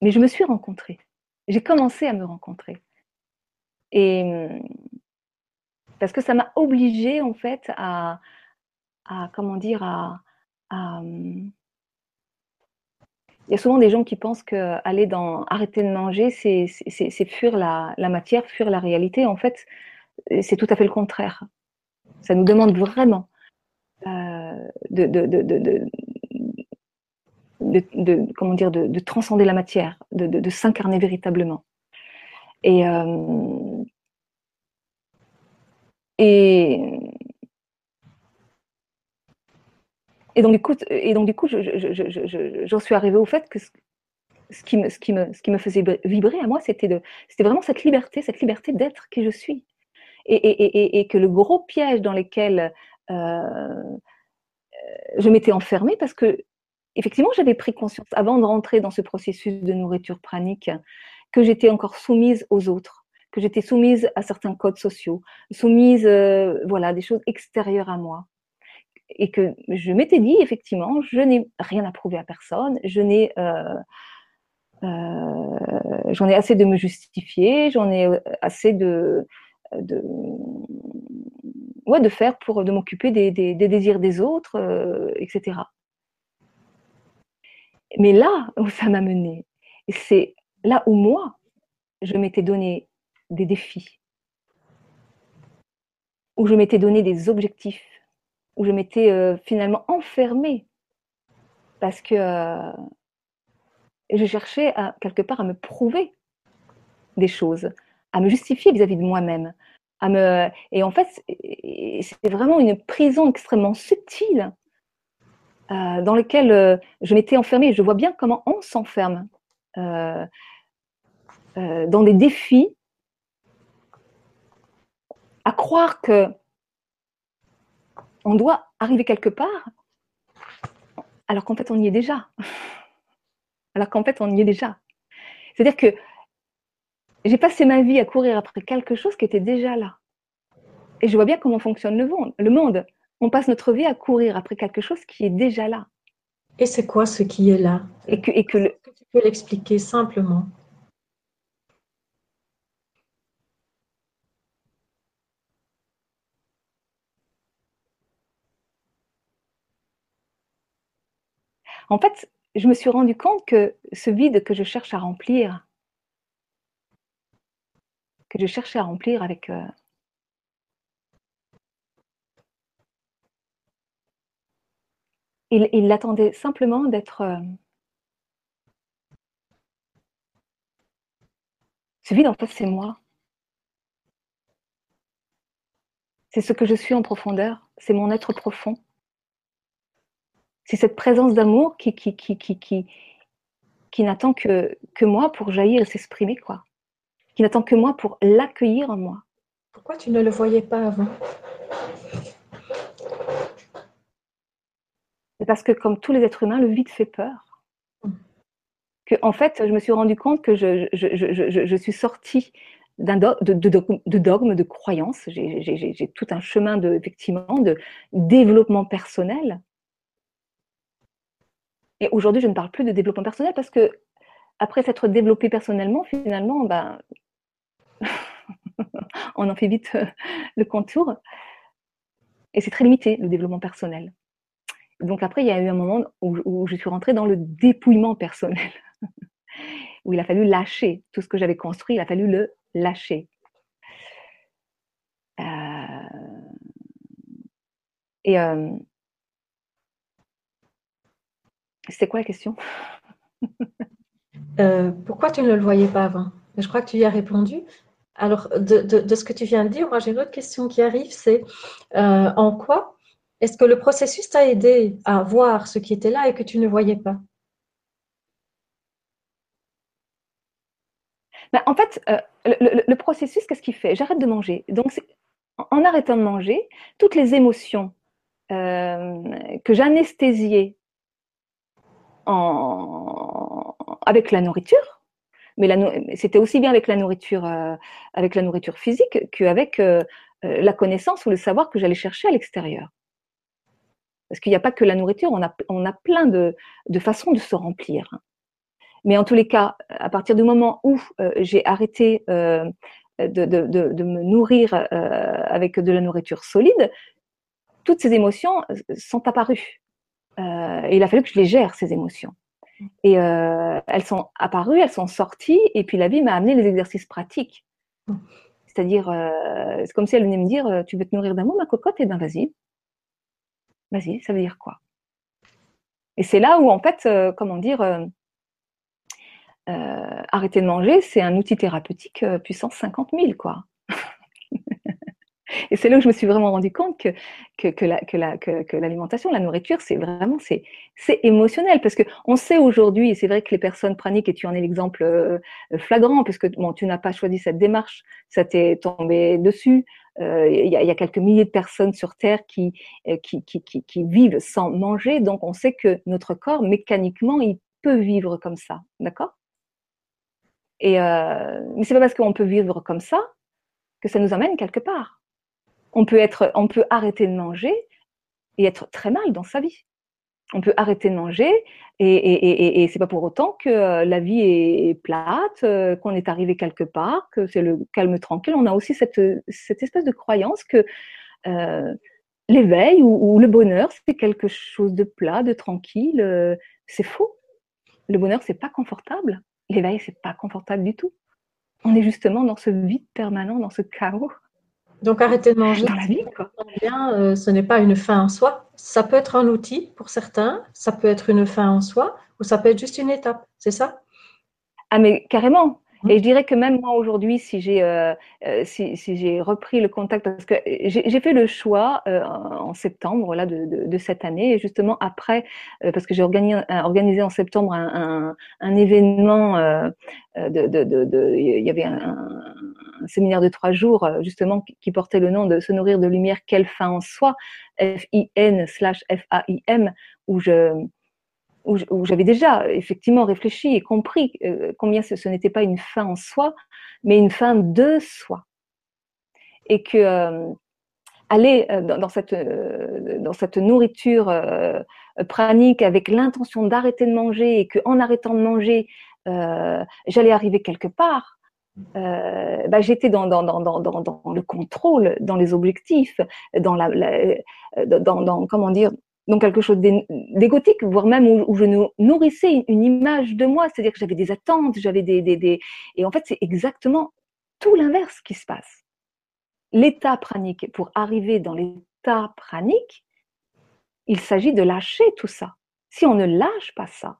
mais je me suis rencontrée. J'ai commencé à me rencontrer. Et parce que ça m'a obligée en fait à, à comment dire, à, à il y a souvent des gens qui pensent que aller dans arrêter de manger, c'est fuir la, matière, fuir la réalité. En fait, c'est tout à fait le contraire. Ça nous demande vraiment euh, de, de, comment dire, de, transcender la matière, de, s'incarner véritablement. Et, euh, et Et donc, du coup, et donc, du coup j'en suis arrivée au fait que ce, qui, me, ce, qui, me, ce qui me faisait vibrer à moi, c'était vraiment cette liberté, cette liberté d'être qui je suis. Et, que le gros piège dans lequel euh, je m'étais enfermée, parce que effectivement, j'avais pris conscience, avant de rentrer dans ce processus de nourriture pranique, que j'étais encore soumise aux autres, que j'étais soumise à certains codes sociaux, soumise, euh, voilà, des choses extérieures à moi et que je m'étais dit, effectivement, je n'ai rien à prouver à personne, je n'ai, euh, euh, j'en ai assez de me justifier, j'en ai euh, assez de, de, ouais, de faire pour de m'occuper des, désirs des autres, etc. Mais là où ça m'a mené, c'est là où moi, je m'étais donné des défis, où je m'étais donné des objectifs où je m'étais euh, finalement enfermée parce que euh, je cherchais quelque part à me prouver des choses, à me justifier vis-à-vis de moi-même. à me. Et en fait, c'était vraiment une prison extrêmement subtile euh, dans laquelle je m'étais enfermée. Je vois bien comment on s'enferme dans des défis, à croire que on doit arriver quelque part, alors qu'en fait on y est déjà. Alors qu'en fait on y est déjà. C'est-à-dire que j'ai passé ma vie à courir après quelque chose qui était déjà là. Et je vois bien comment fonctionne le monde. Le monde. On passe notre vie à courir après quelque chose qui est déjà là. Et c'est quoi ce qui est là? Et que, et que le... tu peux l'expliquer simplement? En fait, je me suis rendu compte que ce vide que je cherche à remplir, que je cherchais à remplir avec euh, il, attendait simplement d'être euh, ce vide en fait c'est moi. C'est ce que je suis en profondeur. C'est mon être profond c'est cette présence d'amour qui qui, qui, qui, qui, qui n'attend que, que moi pour jaillir et s'exprimer quoi qui n'attend que moi pour l'accueillir en moi. Pourquoi tu ne le voyais pas avant? C'est parce que comme tous les êtres humains, le vide fait peur. Que, en fait, je me suis rendu compte que je, je, je, je suis sortie d'un de, de, de, dogme, de croyance. J'ai tout un chemin de, effectivement, de développement personnel. Et aujourd'hui, je ne parle plus de développement personnel parce que après s'être développé personnellement, finalement, ben, [LAUGHS] on en fait vite euh, le contour. Et c'est très limité, le développement personnel. Donc après, il y a eu un moment où, je suis rentrée dans le dépouillement personnel, [LAUGHS] où il a fallu lâcher tout ce que j'avais construit, il a fallu le lâcher. Euh, et euh... c'était quoi la question? Euh, Pourquoi tu ne le voyais pas avant? Je crois que tu y as répondu. Alors, de, ce que tu viens de dire, moi j'ai une autre question qui arrive, c'est euh, en quoi est-ce que le processus t'a aidé à voir ce qui était là et que tu ne voyais pas? Ben, En fait, euh, le, processus, qu'est-ce qu'il fait? J'arrête de manger. Donc, en arrêtant de manger, toutes les émotions que j'anesthésiais avec la nourriture, mais c'était aussi bien avec la nourriture, euh, avec la nourriture physique qu'avec euh, euh, la connaissance ou le savoir que j'allais chercher à l'extérieur. Parce qu'il n'y a pas que la nourriture, on a, on a plein de, de, façons de se remplir. Mais en tous les cas, à partir du moment où j'ai arrêté de, de, de, me nourrir avec de la nourriture solide, toutes ces émotions sont apparues. Et il a fallu que je les gère, ces émotions. Et euh, elles sont apparues, elles sont sorties, et puis la vie m'a amené les exercices pratiques. C'est-à-dire, euh, c'est comme si elle venait me dire, euh, tu veux te nourrir d'amour, ma cocotte, eh bien vas-y. Vas-y, ça veut dire quoi? Et c'est là où, en fait, comment dire, arrêter de manger, c'est un outil thérapeutique puissance 50 000, quoi. Et c'est là où je me suis vraiment rendu compte que, que, que, la, que, l'alimentation, la nourriture, c'est vraiment c'est, c'est émotionnel. Parce qu'on sait aujourd'hui, et c'est vrai que les personnes praniques, et tu en es l'exemple euh, flagrant, puisque bon, tu n'as pas choisi cette démarche, ça t'est tombé dessus. Euh, il y, a, y, a, quelques milliers de personnes sur Terre qui, euh, qui, qui, qui, qui vivent sans manger. Donc on sait que notre corps, mécaniquement, il peut vivre comme ça. D'accord? Et euh, mais c'est pas parce qu'on peut vivre comme ça que ça nous amène quelque part on peut, être, on peut arrêter de manger et être très mal dans sa vie. On peut arrêter de manger et, et, et, c'est pas pour autant que euh, la vie est plate, euh, qu'on est arrivé quelque part, que c'est le calme tranquille. On a aussi cette, cette espèce de croyance que euh, l'éveil ou, le bonheur, c'est quelque chose de plat, de tranquille. c'est faux. Le bonheur, c'est pas confortable. L'éveil, c'est pas confortable du tout. On est justement dans ce vide permanent, dans ce chaos. Donc arrêter de manger, dans la vie, quoi. Bien, euh, ce n'est pas une fin en soi. Ça peut être un outil pour certains, ça peut être une fin en soi, ou ça peut être juste une étape, c'est ça? Ah mais carrément. Mmh. Et je dirais que même moi aujourd'hui, si j'ai euh, euh, si, si j'ai repris le contact, parce que j'ai fait le choix euh, en septembre là de, de, de, cette année, et justement après, euh, parce que j'ai organisé, organisé, en septembre un, un, un événement, de, de, il y avait un, séminaire de trois jours justement qui, portait le nom de se nourrir de lumière, quelle fin en soi, F-I-N slash F-A-I-M, où je où, j'avais déjà effectivement réfléchi et compris euh, combien ce, n'était pas une fin en soi, mais une fin de soi. Et que euh, aller euh, dans, cette, dans cette nourriture pranique avec l'intention d'arrêter de manger et qu'en arrêtant de manger, j'allais arriver quelque part, bah, j'étais dans, dans, dans, dans, le contrôle, dans les objectifs, dans la, dans, dans, comment dire, donc quelque chose d'égotique, voire même où, je nourrissais une image de moi, c'est-à-dire que j'avais des attentes, j'avais des, des, des, Et en fait, c'est exactement tout l'inverse qui se passe. L'état pranique, pour arriver dans l'état pranique, il s'agit de lâcher tout ça. Si on ne lâche pas ça,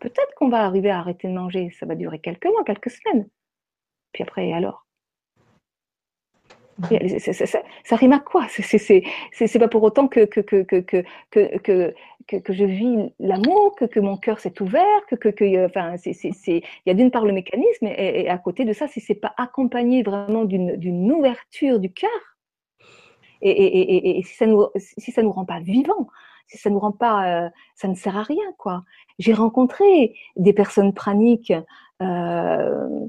peut-être qu'on va arriver à arrêter de manger, ça va durer quelques mois, quelques semaines. Puis après, alors? Ça, rime à quoi? C'est pas pour autant que, que, que, que, que, je vis l'amour, que, mon cœur s'est ouvert, que, que, enfin, il y a d'une part le mécanisme, et, à côté de ça, si c'est pas accompagné vraiment d'une ouverture du cœur, et, et, et, si ça nous si ça nous rend pas vivants, si ça nous rend pas, euh, ça ne sert à rien, quoi. J'ai rencontré des personnes praniques. Euh, euh,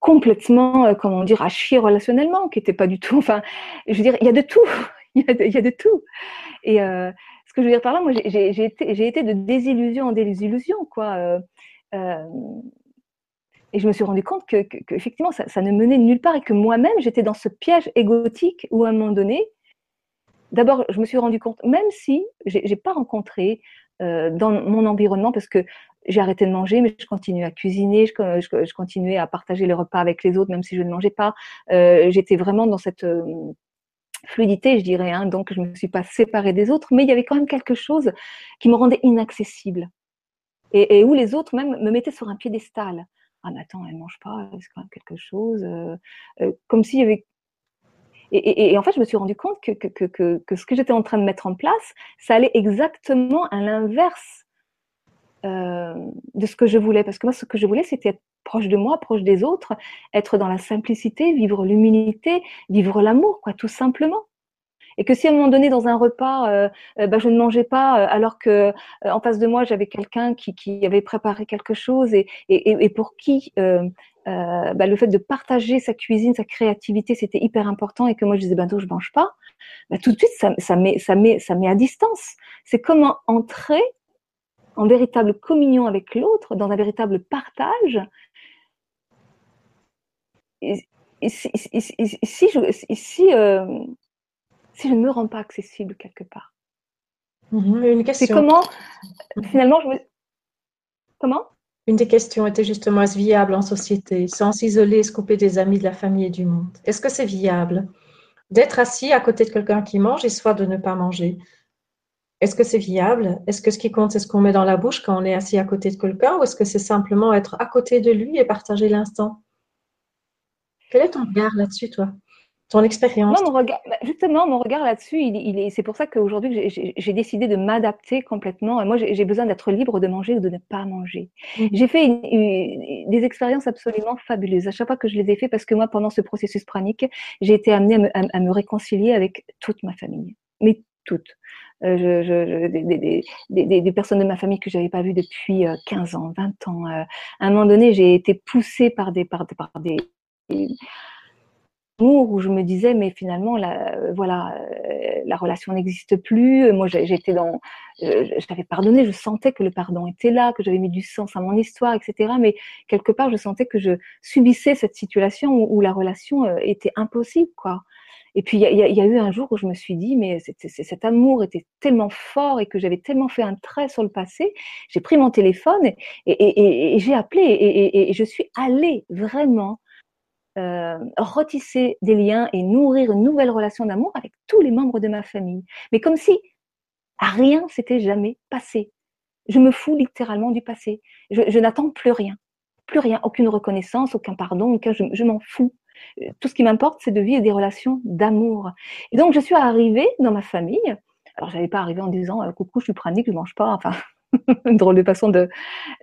complètement, euh, comment dire, à chier relationnellement, qui n'était pas du tout. Enfin, je veux dire, il y a de tout. [LAUGHS] il, y a de, tout. Et euh, ce que je veux dire par là, moi, j'ai été, de désillusion en désillusion, quoi. Euh, euh, et je me suis rendu compte que, effectivement, ça, ne menait nulle part et que moi-même, j'étais dans ce piège égotique où, à un moment donné, d'abord, je me suis rendu compte, même si j'ai pas rencontré euh, dans mon environnement, parce que j'ai arrêté de manger, mais je continuais à cuisiner, je, je, continuais à partager les repas avec les autres, même si je ne mangeais pas. Euh, J'étais vraiment dans cette euh, fluidité, je dirais. Hein, donc, je ne me suis pas séparée des autres, mais il y avait quand même quelque chose qui me rendait inaccessible. Et, où les autres même me mettaient sur un piédestal. Ah, mais attends, elle ne mange pas, c'est quand même quelque chose. Euh, euh comme s'il y avait et, en fait, je me suis rendu compte que ce que j'étais en train de mettre en place, ça allait exactement à l'inverse euh, de ce que je voulais. Parce que moi, ce que je voulais, c'était être proche de moi, proche des autres, être dans la simplicité, vivre l'humilité, vivre l'amour, quoi, tout simplement. Et que si à un moment donné dans un repas, euh, euh bah, je ne mangeais pas, euh, alors que euh, en face de moi j'avais quelqu'un qui, qui, avait préparé quelque chose et, et, et pour qui bah, le fait de partager sa cuisine, sa créativité, c'était hyper important et que moi je disais ben non je mange pas, bah, tout de suite ça, ça met ça met ça met à distance. C'est comment entrer en véritable communion avec l'autre, dans un véritable partage. Et, si, je, si, euh, si je ne me rends pas accessible quelque part. Mhm. Une question. C'est comment, finalement, je me... Comment? Une des questions était justement est-ce viable en société, sans s'isoler, se couper des amis, de la famille et du monde? Est-ce que c'est viable d'être assis à côté de quelqu'un qui mange et soit de ne pas manger? Est-ce que c'est viable Est-ce que ce qui compte, c'est ce qu'on met dans la bouche quand on est assis à côté de quelqu'un ou est-ce que c'est simplement être à côté de lui et partager l'instant? Quel est ton regard là-dessus, toi? Ton expérience? Mon regard, bah, Justement, mon regard là-dessus, il, est, c'est pour ça qu'aujourd'hui, j'ai décidé de m'adapter complètement. Moi, j'ai besoin d'être libre de manger ou de ne pas manger. Mmh. J'ai fait des expériences absolument fabuleuses à chaque fois que je les ai fait parce que moi, pendant ce processus pranique, j'ai été amenée à me réconcilier avec toute ma famille. Mais toutes. Euh, des, personnes de ma famille que j'avais pas vues depuis 15 euh, ans, 20 ans. Euh. à un moment donné, j'ai été poussée par des, par, par des, où je me disais mais finalement la, voilà la relation n'existe plus moi j'étais dans je, t'avais pardonné je sentais que le pardon était là que j'avais mis du sens à mon histoire etc mais quelque part je sentais que je subissais cette situation où, où la relation était impossible quoi et puis, il y a, eu un jour où je me suis dit, mais cet amour était tellement fort et que j'avais tellement fait un trait sur le passé. J'ai pris mon téléphone et, j'ai appelé et, je suis allée vraiment euh, retisser des liens et nourrir une nouvelle relation d'amour avec tous les membres de ma famille. Mais comme si rien s'était jamais passé. Je me fous littéralement du passé. Je, n'attends plus rien. Plus rien. Aucune reconnaissance, aucun pardon, aucun, je, m'en fous. Tout ce qui m'importe, c'est de vivre des relations d'amour. Et donc, je suis arrivée dans ma famille. Alors, j'avais pas arrivé en disant euh, coucou, je suis pranique, je mange pas. Enfin, une [LAUGHS] drôle de façon de,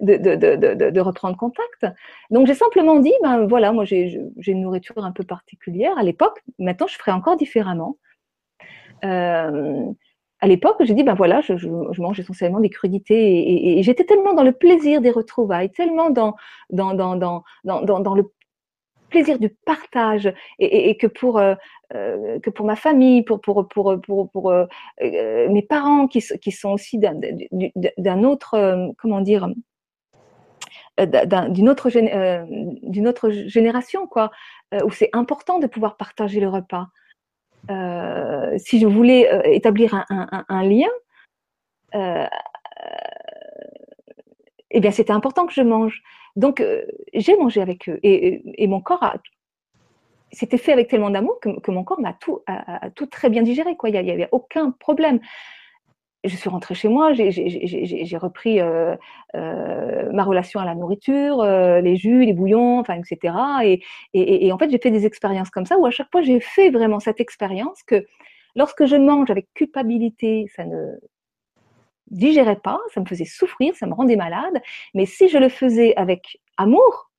de, de, de, reprendre contact. Donc j'ai simplement dit, ben voilà, moi j'ai une nourriture un peu particulière à l'époque. Maintenant, je ferai encore différemment. Euh, à l'époque, j'ai dit, ben voilà, je, je, je, mange essentiellement des crudités et, j'étais tellement dans le plaisir des retrouvailles, tellement dans, dans, dans, dans, dans, dans le plaisir du partage et, que pour euh, euh, que pour ma famille, pour euh, mes parents qui, sont aussi d'un autre comment dire d'une autre génération quoi où c'est important de pouvoir partager le repas. si je voulais établir un lien, eh bien c'était important que je mange. Donc, euh, j'ai mangé avec eux et, mon corps a. C'était fait avec tellement d'amour que, mon corps m'a tout, a, tout très bien digéré. Quoi. Il n'y avait aucun problème. Je suis rentrée chez moi, j'ai repris euh, euh, ma relation à la nourriture, les jus, les bouillons, enfin, etc. Et, et en fait, j'ai fait des expériences comme ça où à chaque fois, j'ai fait vraiment cette expérience que lorsque je mange avec culpabilité, ça ne, digérais pas, ça me faisait souffrir, ça me rendait malade. Mais si je le faisais avec amour,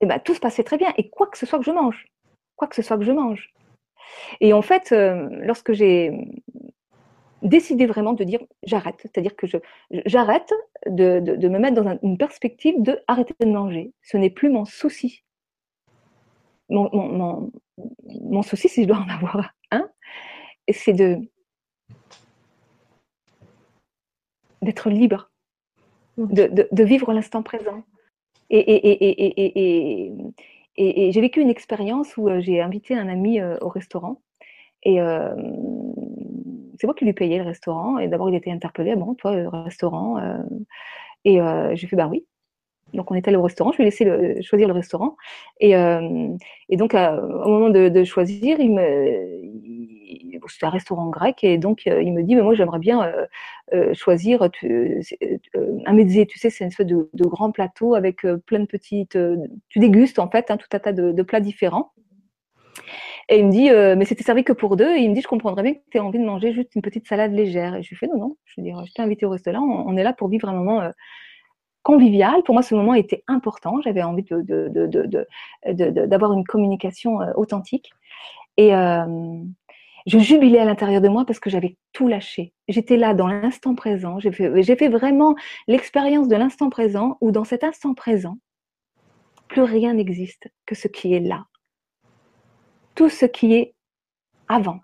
eh ben, tout se passait très bien. Et quoi que ce soit que je mange, quoi que ce soit que je mange. Et en fait, euh, lorsque j'ai décidé vraiment de dire j'arrête, c'est-à-dire que j'arrête de, me mettre dans une perspective de arrêter de manger. Ce n'est plus mon souci. Mon, mon souci, si je dois en avoir un, c'est de d'être libre, de, vivre l'instant présent. Et, et, et, j'ai vécu une expérience où euh, j'ai invité un ami euh, au restaurant. Et euh, c'est moi qui lui payais le restaurant. Et d'abord, il était interpellé. Bon, toi, le restaurant. et j'ai fait, bah oui. Donc, on est allé au restaurant. Je lui ai laissé choisir le restaurant. Et, donc, au moment de, choisir, il me, c'était un restaurant grec et donc euh, il me dit mais moi j'aimerais bien euh, euh, choisir un mezzé tu sais c'est une espèce de, grand plateau avec plein de petites tu dégustes en fait hein, tout un tas de, plats différents et il me dit mais c'était servi que pour deux et il me dit je comprendrais bien que tu aies envie de manger juste une petite salade légère et je lui fais non non je veux dire je t'ai invité au restaurant on, est là pour vivre un moment convivial. Pour moi, ce moment était important. J'avais envie d'avoir une communication authentique. Et, je jubilais à l'intérieur de moi parce que j'avais tout lâché. J'étais là dans l'instant présent. J'ai fait, vraiment l'expérience de l'instant présent où dans cet instant présent, plus rien n'existe que ce qui est là. Tout ce qui est avant,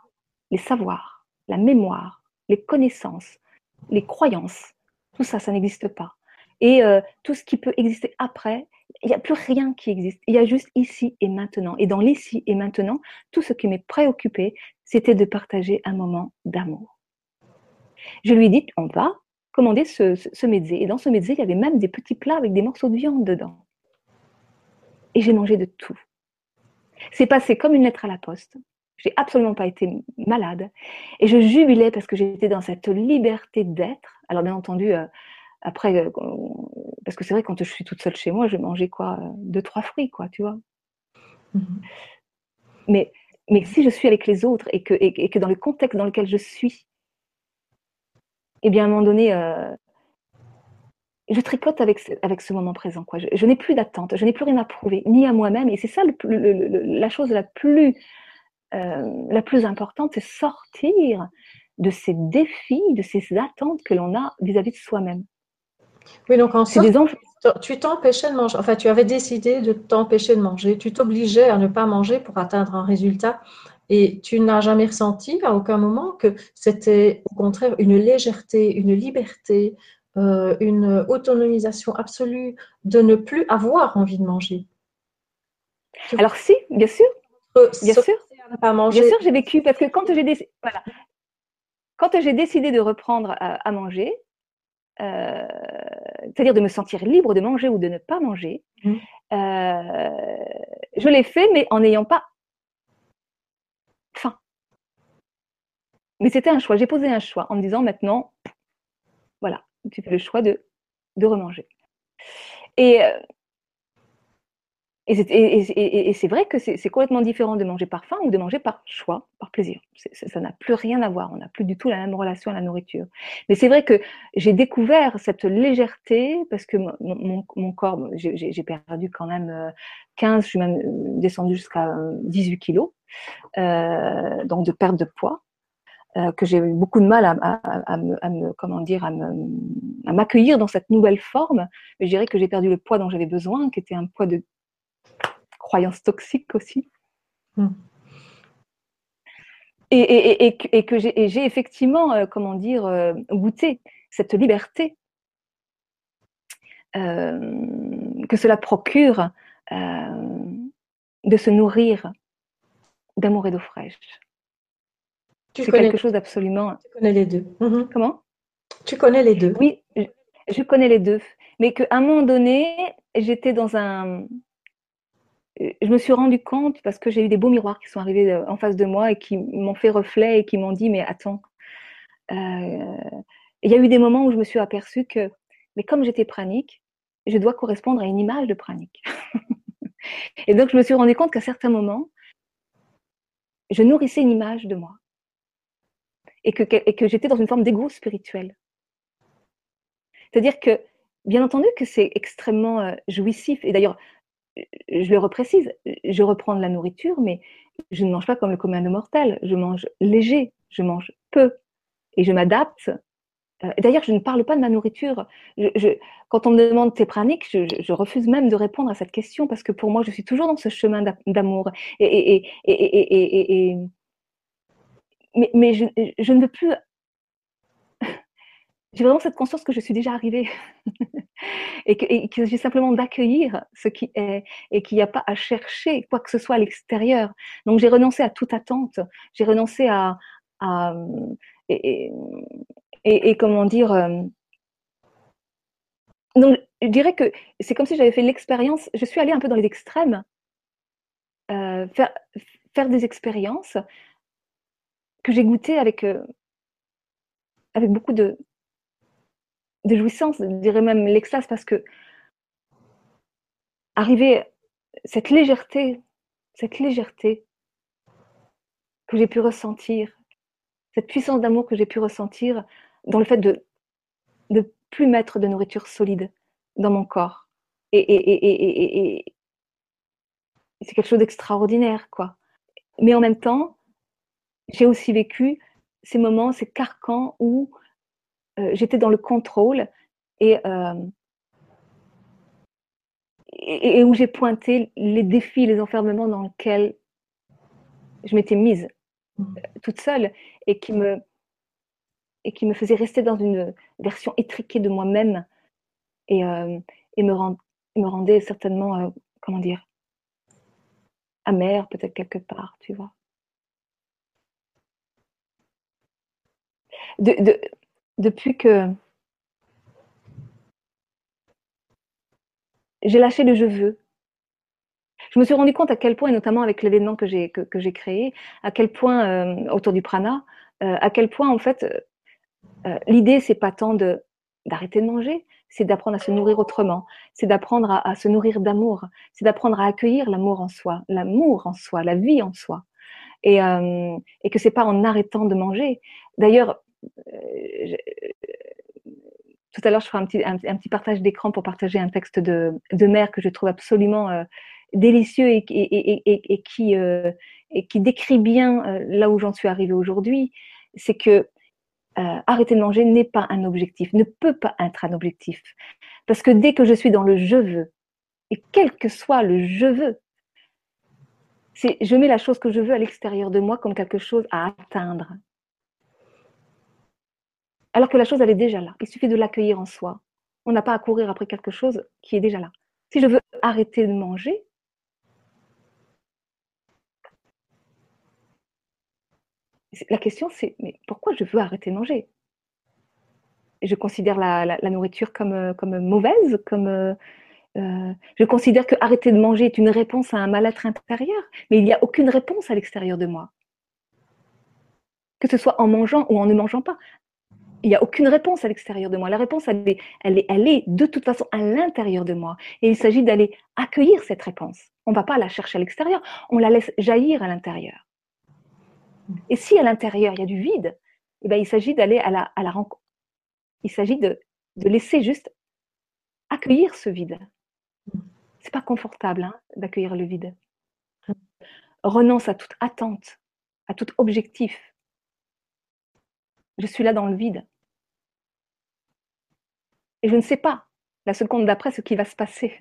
les savoirs, la mémoire, les connaissances, les croyances, tout ça, ça n'existe pas. Et euh, tout ce qui peut exister après, il n'y a plus rien qui existe. Il y a juste ici et maintenant. Et dans l'ici et maintenant, tout ce qui m'est préoccupé, c'était de partager un moment d'amour. Je lui ai dit, on va commander ce, ce, Et dans ce mezzé, il y avait même des petits plats avec des morceaux de viande dedans. Et j'ai mangé de tout. C'est passé comme une lettre à la poste. J'ai absolument pas été malade. Et je jubilais parce que j'étais dans cette liberté d'être. Alors, bien entendu, euh, après, euh, parce que c'est vrai, quand je suis toute seule chez moi, je mangeais quoi Deux, trois fruits, quoi, tu vois. Mmh mais, mais si je suis avec les autres et que, et, que dans le contexte dans lequel je suis, eh bien, à un moment donné, euh, je tricote avec ce, avec ce moment présent. Quoi. Je, n'ai plus d'attente, je n'ai plus rien à prouver, ni à moi-même. Et c'est ça la chose la plus, euh, la plus importante, c'est sortir de ces défis, de ces attentes que l'on a vis-à-vis -vis de soi-même. Oui, donc en sorte, tu t'empêchais de manger, enfin tu avais décidé de t'empêcher de manger, tu t'obligeais à ne pas manger pour atteindre un résultat. Et tu n'as jamais ressenti à aucun moment que c'était au contraire une légèreté, une liberté, euh, une autonomisation absolue de ne plus avoir envie de manger? Alors si, bien sûr, bien sûr, pas manger. bien sûr j'ai vécu parce que quand j'ai décidé, voilà, quand j'ai décidé de reprendre à manger, euh, c'est-à-dire de me sentir libre de manger ou de ne pas manger. Mmh. Euh, je l'ai fait, mais en n'ayant pas faim. Mais c'était un choix. J'ai posé un choix en me disant maintenant, Voilà, tu fais le choix de, de remanger. Et, euh, et, c'est vrai que c'est complètement différent de manger par faim ou de manger par choix, par plaisir. ça n'a plus rien à voir. On n'a plus du tout la même relation à la nourriture. Mais c'est vrai que j'ai découvert cette légèreté parce que mon, mon, corps, j'ai perdu quand même 15, euh, je suis même euh, descendue jusqu'à 18 kilos, euh, donc de perte de poids. Euh, que j'ai eu beaucoup de mal à, à, à, me, comment dire, à m'accueillir dans cette nouvelle forme. Mais je dirais que j'ai perdu le poids dont j'avais besoin, qui était un poids de croyances toxiques aussi. Hmm. Et, et, et, et, que j'ai effectivement, euh, comment dire, euh, goûté cette liberté euh, que cela procure de se nourrir d'amour et d'eau fraîche. C'est quelque chose d'absolument. Tu connais les deux. Mhm. Comment? Tu connais les deux. Oui, je connais les deux. Mais qu'à un moment donné, j'étais dans un, je me suis rendu compte parce que j'ai eu des beaux miroirs qui sont arrivés euh, en face de moi et qui m'ont fait reflet et qui m'ont dit mais attends. Euh, il y a eu des moments où je me suis aperçue que, mais comme j'étais pranique, je dois correspondre à une image de pranique. [LAUGHS] et donc je me suis rendu compte qu'à certains moments, je nourrissais une image de moi et que, et que j'étais dans une forme d'égo spirituel. C'est-à-dire que, bien entendu, que c'est extrêmement euh, jouissif. Et d'ailleurs, je le reprécise, je reprends de la nourriture, mais je ne mange pas comme le commun de mortels. Je mange léger, je mange peu et je m'adapte. Euh, d'ailleurs, je ne parle pas de ma nourriture. quand on me demande tes praniques, je, refuse même de répondre à cette question parce que pour moi, je suis toujours dans ce chemin d'amour. Et, mais, je, je, ne veux plus j'ai vraiment cette conscience que je suis déjà arrivée [LAUGHS] et que, j'ai simplement d'accueillir ce qui est et qu'il n'y a pas à chercher quoi que ce soit à l'extérieur. Donc j'ai renoncé à toute attente, j'ai renoncé à, et, et, comment dire. Euh, donc je dirais que c'est comme si j'avais fait l'expérience, je suis allée un peu dans les extrêmes, euh, faire, faire des expériences que j'ai goûtées avec, euh, avec beaucoup de, de jouissance, je dirais même l'extase, parce que arriver cette légèreté, cette légèreté que j'ai pu ressentir, cette puissance d'amour que j'ai pu ressentir dans le fait de ne plus mettre de nourriture solide dans mon corps. Et, et c'est quelque chose d'extraordinaire, quoi. Mais en même temps, j'ai aussi vécu ces moments, ces carcans où euh, j'étais dans le contrôle euh, et, et, où j'ai pointé les défis, les enfermements dans lesquels je m'étais mise mmh. toute seule et qui me et qui me faisait rester dans une version étriquée de moi-même et, euh, et me, rend, me rendait certainement, comment dire, amère peut-être quelque part, tu vois. De, de, depuis que j'ai lâché le je veux, je me suis rendu compte à quel point, et notamment avec l'événement que j'ai que, j'ai créé, à quel point euh, autour du prana, euh, à quel point en fait euh, l'idée c'est pas tant de d'arrêter de manger, c'est d'apprendre à se nourrir autrement, c'est d'apprendre à, à, se nourrir d'amour, c'est d'apprendre à accueillir l'amour en soi, l'amour en soi, la vie en soi, et, et que c'est pas en arrêtant de manger. D'ailleurs, tout à l'heure, je ferai un petit, partage d'écran pour partager un texte de, de mère que je trouve absolument euh, délicieux et, qui, euh, décrit bien là où j'en suis arrivée aujourd'hui. C'est que arrêter de manger n'est pas un objectif, ne peut pas être un objectif. Parce que dès que je suis dans le je veux, et quel que soit le je veux, je mets la chose que je veux à l'extérieur de moi comme quelque chose à atteindre, alors que la chose, elle est déjà là. Il suffit de l'accueillir en soi. On n'a pas à courir après quelque chose qui est déjà là. Si je veux arrêter de manger, la question c'est, mais pourquoi je veux arrêter de manger? Je considère la, nourriture comme, comme mauvaise, comme... Euh, euh, je considère que arrêter de manger est une réponse à un mal-être intérieur, mais il n'y a aucune réponse à l'extérieur de moi. Que ce soit en mangeant ou en ne mangeant pas il n'y a aucune réponse à l'extérieur de moi. La réponse, elle est, de toute façon à l'intérieur de moi. Et il s'agit d'aller accueillir cette réponse. On ne va pas la chercher à l'extérieur, on la laisse jaillir à l'intérieur. Et si à l'intérieur, il y a du vide, eh bien, il s'agit d'aller à la, rencontre. Il s'agit de, de laisser juste accueillir ce vide. C'est pas confortable hein, d'accueillir le vide. Renonce à toute attente, à tout objectif. Je suis là dans le vide. Et je ne sais pas la seconde d'après ce qui va se passer.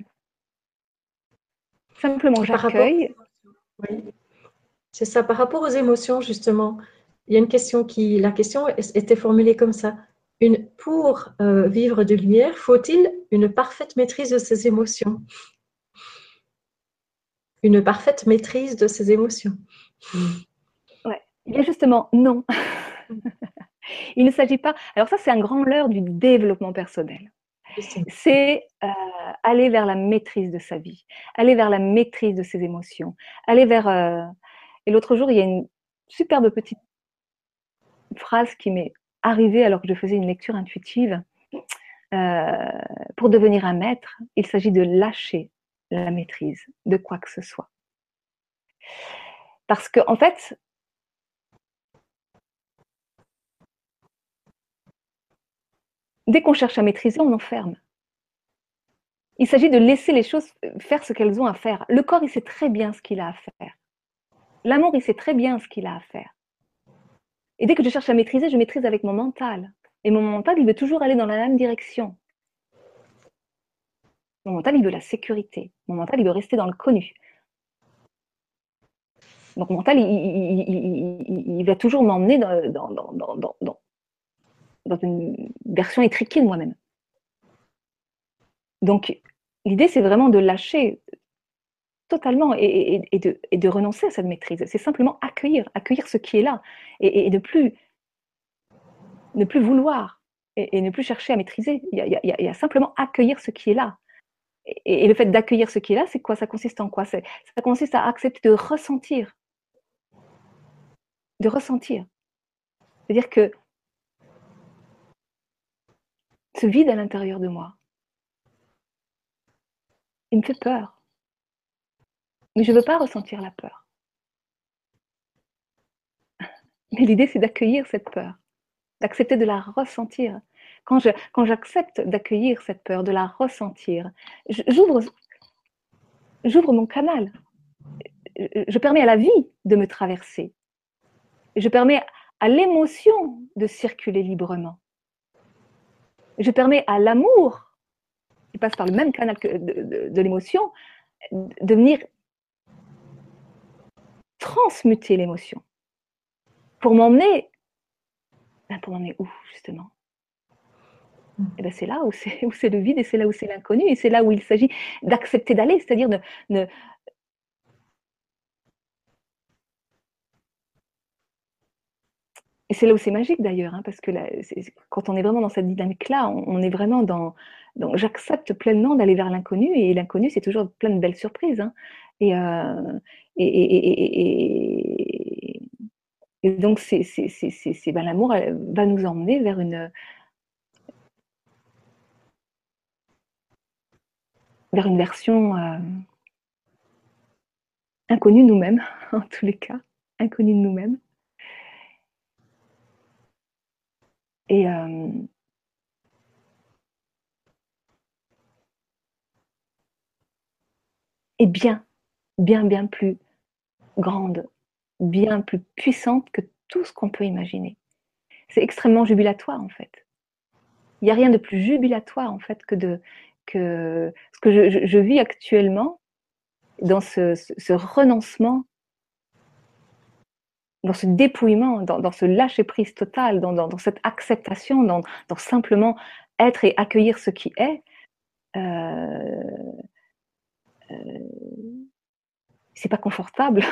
Simplement, j'accueille. C'est ça, par rapport aux émotions, justement. Il y a une question qui. La question était formulée comme ça. Une, pour euh, vivre de lumière, faut-il une parfaite maîtrise de ses émotions? Une parfaite maîtrise de ses émotions. Ouais. Y a justement non. [LAUGHS] Il ne s'agit pas. Alors, ça, c'est un grand leurre du développement personnel. C'est euh, aller vers la maîtrise de sa vie, aller vers la maîtrise de ses émotions, aller vers. Euh, et l'autre jour, il y a une superbe petite phrase qui m'est arrivée alors que je faisais une lecture intuitive. Euh, pour devenir un maître, il s'agit de lâcher la maîtrise de quoi que ce soit. Parce que, en fait, Dès qu'on cherche à maîtriser, on enferme. Il s'agit de laisser les choses faire ce qu'elles ont à faire. Le corps, il sait très bien ce qu'il a à faire. L'amour, il sait très bien ce qu'il a à faire. Et dès que je cherche à maîtriser, je maîtrise avec mon mental. Et mon mental, il veut toujours aller dans la même direction. Mon mental, il veut la sécurité. Mon mental, il veut rester dans le connu. Donc, mon mental, il, va toujours m'emmener dans, une version étriquée de moi-même. Donc, l'idée, c'est vraiment de lâcher totalement et, de, renoncer à cette maîtrise. C'est simplement accueillir, accueillir ce qui est là et, de plus, ne plus vouloir et, ne plus chercher à maîtriser. Il y, a, simplement accueillir ce qui est là. Et, le fait d'accueillir ce qui est là, c'est quoi? Ça consiste en quoi? Ça consiste à accepter de ressentir. De ressentir. C'est-à-dire que vide à l'intérieur de moi. Il me fait peur. Mais je ne veux pas ressentir la peur. [LAUGHS] Mais l'idée, c'est d'accueillir cette peur, d'accepter de la ressentir. Quand j'accepte d'accueillir cette peur, de la ressentir, j'ouvre, j'ouvre mon canal. Je permets à la vie de me traverser. Je permets à l'émotion de circuler librement je permets à l'amour, qui passe par le même canal que de, l'émotion, de venir transmuter l'émotion. Pour m'emmener ben, pour m'emmener où justement? Et eh ben c'est là où c'est [LAUGHS] où c'est le vide et c'est là où c'est l'inconnu et c'est là où il s'agit d'accepter d'aller c'est-à-dire de, de, Et c'est là où c'est magique d'ailleurs, hein, parce que quand on est vraiment dans cette dynamique-là, on, est vraiment dans. J'accepte pleinement d'aller vers l'inconnu, et l'inconnu, c'est toujours plein de belles surprises. Hein. Euh, et, donc, c'est, ben, l'amour va nous emmener vers une. vers une version euh, inconnue nous-mêmes, [LAUGHS] en tous les cas, inconnue de nous-mêmes. Et, euh, et bien, bien, bien plus grande, bien plus puissante que tout ce qu'on peut imaginer. C'est extrêmement jubilatoire en fait. Il n'y a rien de plus jubilatoire en fait que que ce que je, vis actuellement dans ce renoncement dans ce dépouillement, dans, ce lâcher-prise total, dans, cette acceptation, dans, simplement être et accueillir ce qui est, euh, euh, c'est pas confortable,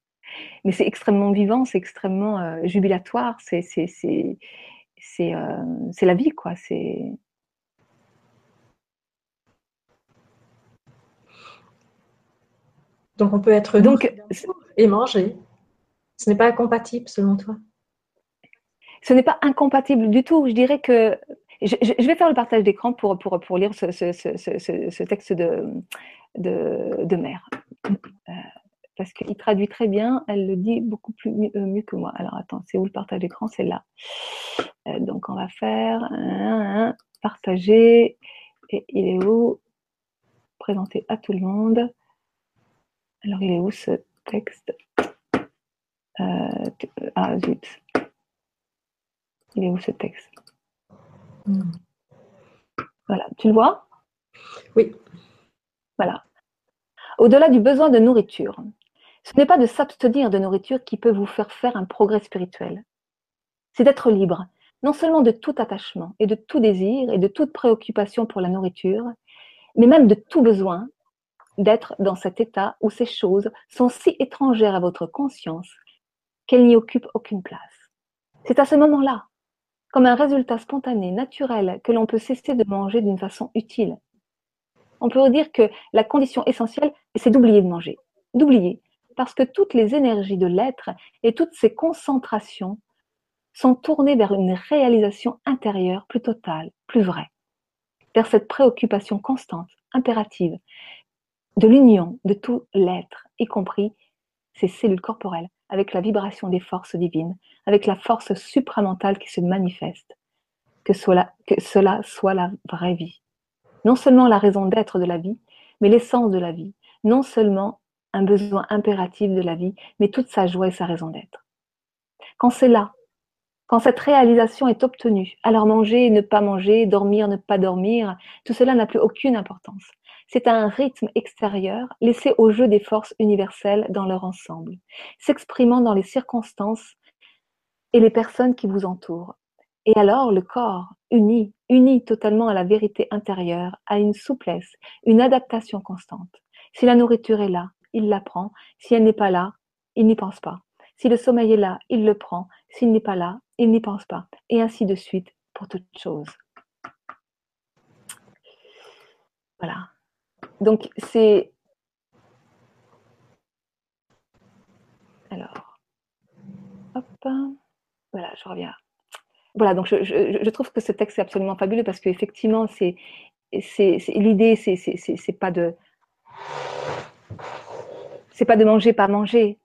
[LAUGHS] mais c'est extrêmement vivant, c'est extrêmement euh, jubilatoire, c'est c'est la vie, quoi. C'est donc on peut être donc et manger. Ce n'est pas compatible selon toi? Ce n'est pas incompatible du tout. Je dirais que je, vais faire le partage d'écran pour, lire ce, texte de, de, de mère. Euh, parce qu'il traduit très bien, elle le dit beaucoup plus mieux, euh, que moi. Alors attends, c'est où le partage d'écran? C'est là. Euh, donc on va faire partager. Et il est où? Présenter à tout le monde. Alors il est où ce texte? Ah zut. Il est où ce texte? Hmm. Voilà, tu le vois? Oui. Voilà. Au-delà du besoin de nourriture, ce n'est pas de s'abstenir de nourriture qui peut vous faire faire un progrès spirituel. C'est d'être libre, non seulement de tout attachement et de tout désir et de toute préoccupation pour la nourriture, mais même de tout besoin d'être dans cet état où ces choses sont si étrangères à votre conscience qu'elles n'y occupent aucune place. C'est à ce moment-là, comme un résultat spontané, naturel, que l'on peut cesser de manger d'une façon utile. On peut dire que la condition essentielle, c'est d'oublier de manger. D'oublier, parce que toutes les énergies de l'être et toutes ces concentrations sont tournées vers une réalisation intérieure plus totale, plus vraie, vers cette préoccupation constante, impérative, de l'union de tout l'être, y compris ces cellules corporelles, avec la vibration des forces divines, avec la force supramentale qui se manifeste, que cela, soit la vraie vie. Non seulement la raison d'être de la vie, mais l'essence de la vie, non seulement un besoin impératif de la vie, mais toute sa joie et sa raison d'être. Quand c'est là, quand cette réalisation est obtenue, alors manger, ne pas manger, dormir, ne pas dormir, tout cela n'a plus aucune importance. C'est un rythme extérieur laissé au jeu des forces universelles dans leur ensemble, s'exprimant dans les circonstances et les personnes qui vous entourent. Et alors le corps, uni, uni totalement à la vérité intérieure, a une souplesse, une adaptation constante. Si la nourriture est là, il la prend. Si elle n'est pas là, il n'y pense pas. Si le sommeil est là, il le prend. S'il n'est pas là, il n'y pense pas. Et ainsi de suite pour toute chose. Voilà. Donc c'est... Alors, hop, voilà, je reviens. Voilà, donc je, trouve que ce texte est absolument fabuleux parce qu'effectivement, c'est, c'est, l'idée, c'est, c'est pas de c'est pas de manger, pas manger.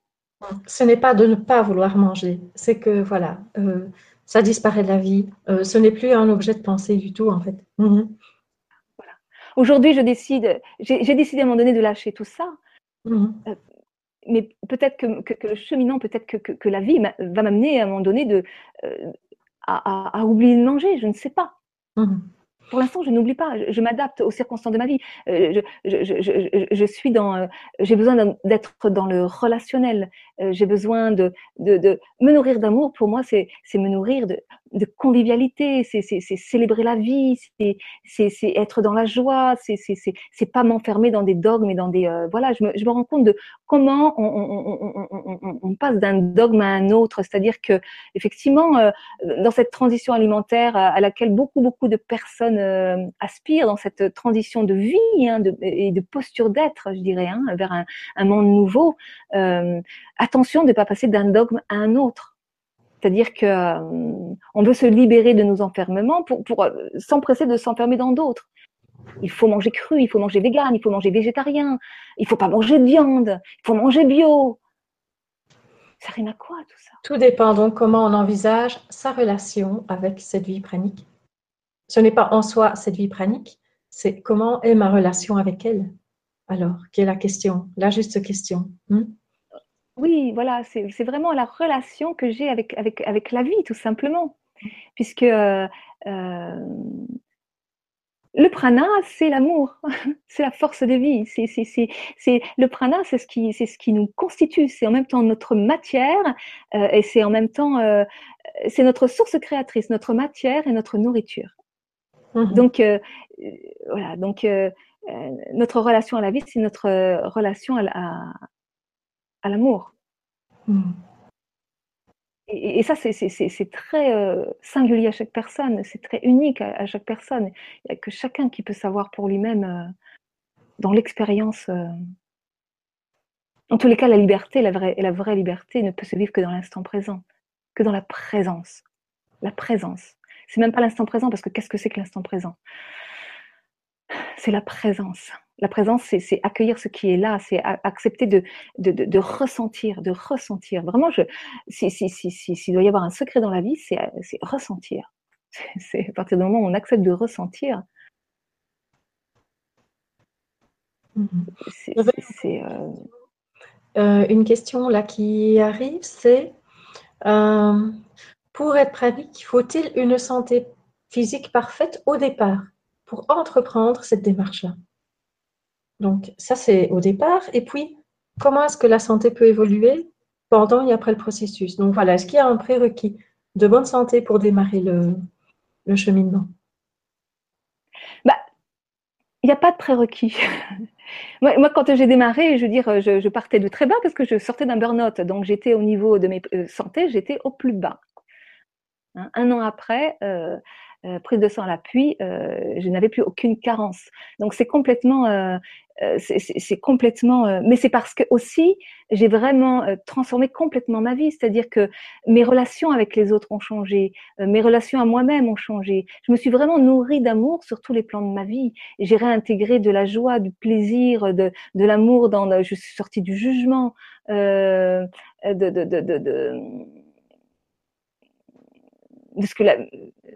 Ce n'est pas de ne pas vouloir manger. C'est que voilà, euh, ça disparaît de la vie. Euh, ce n'est plus un objet de pensée du tout en fait. Mhm. Voilà. Aujourd'hui, je décide, j'ai décidé à un moment donné de lâcher tout ça. Mhm. Euh, mais peut-être que, le cheminant, peut-être que, la vie va m'amener à un moment donné de, à, oublier de manger. Je ne sais pas. Mhm pour l'instant, je n'oublie pas, je, m'adapte aux circonstances de ma vie. Euh, je, suis dans, euh, j'ai besoin d'être dans le relationnel. Euh, j'ai besoin de, de, me nourrir d'amour. Pour moi, c'est me nourrir de, de convivialité, c'est célébrer la vie, c'est être dans la joie, c'est pas m'enfermer dans des dogmes et dans des euh, voilà. Je me, rends compte de comment on, passe d'un dogme à un autre, c'est-à-dire que effectivement, euh, dans cette transition alimentaire à, laquelle beaucoup beaucoup de personnes euh, aspirent, dans cette transition de vie hein, et de posture d'être, je dirais, hein, vers un, un, monde nouveau, attention de ne pas passer d'un dogme à un autre. C'est-à-dire que euh, on veut se libérer de nos enfermements pour, pour euh, s'empresser de s'enfermer dans d'autres. Il faut manger cru, il faut manger vegan, il faut manger végétarien, il faut pas manger de viande, il faut manger bio. Ça rime à quoi tout ça? Tout dépend donc comment on envisage sa relation avec cette vie pranique. Ce n'est pas en soi cette vie pranique, c'est comment est ma relation avec elle? Alors, quelle est la question, la juste question. Hmm? Oui, voilà, c'est vraiment la relation que j'ai avec, avec, avec la vie, tout simplement. Puisque euh, euh, le prana, c'est l'amour, [LAUGHS] c'est la force de vie. C'est, c'est, le prana, c'est ce, qui, ce qui nous constitue. C'est en même temps notre matière euh, et c'est en même temps c'est notre source créatrice, notre matière et notre nourriture. Mmh donc, voilà, donc notre relation à la vie, c'est notre relation à, à l'amour. Hmm. Et, ça, c'est très euh, singulier à chaque personne, c'est très unique à, chaque personne. Il n'y a que chacun qui peut savoir pour lui-même, euh, dans l'expérience. Euh. En tous les cas, la liberté, la vraie, la vraie liberté ne peut se vivre que dans l'instant présent, que dans la présence. la présence. C'est même pas l'instant présent, parce que qu'est-ce que c'est que l'instant présent? C'est la présence. La présence, c'est accueillir ce qui est là, c'est accepter de, de, de, ressentir, de ressentir. Vraiment, s'il si, si, si, si, doit y avoir un secret dans la vie, c'est ressentir. C'est à partir du moment où on accepte de ressentir. C'est euh, euh, une question là qui arrive, c'est euh, pour être pratique, faut-il une santé physique parfaite au départ pour entreprendre cette démarche-là? Donc ça c'est au départ. Et puis comment est-ce que la santé peut évoluer pendant et après le processus? Donc voilà, est-ce qu'il y a un prérequis de bonne santé pour démarrer le, cheminement? Bah, Il n'y a pas de prérequis. [LAUGHS] moi, quand j'ai démarré, je veux dire, je, partais de très bas parce que je sortais d'un burn-out. Donc, j'étais au niveau de mes euh, santé, j'étais au plus bas. Hein, un an après, euh, euh, prise de sang à l'appui, je n'avais plus aucune carence. Donc, c'est complètement euh, c'est complètement. Euh, mais c'est parce que aussi j'ai vraiment euh, transformé complètement ma vie, c'est-à-dire que mes relations avec les autres ont changé, mes relations à moi-même ont changé. Je me suis vraiment nourrie d'amour sur tous les plans de ma vie. J'ai réintégré de la joie, du plaisir, de, de l'amour dans. Je suis sortie du jugement, euh, de, de, de de ce que la,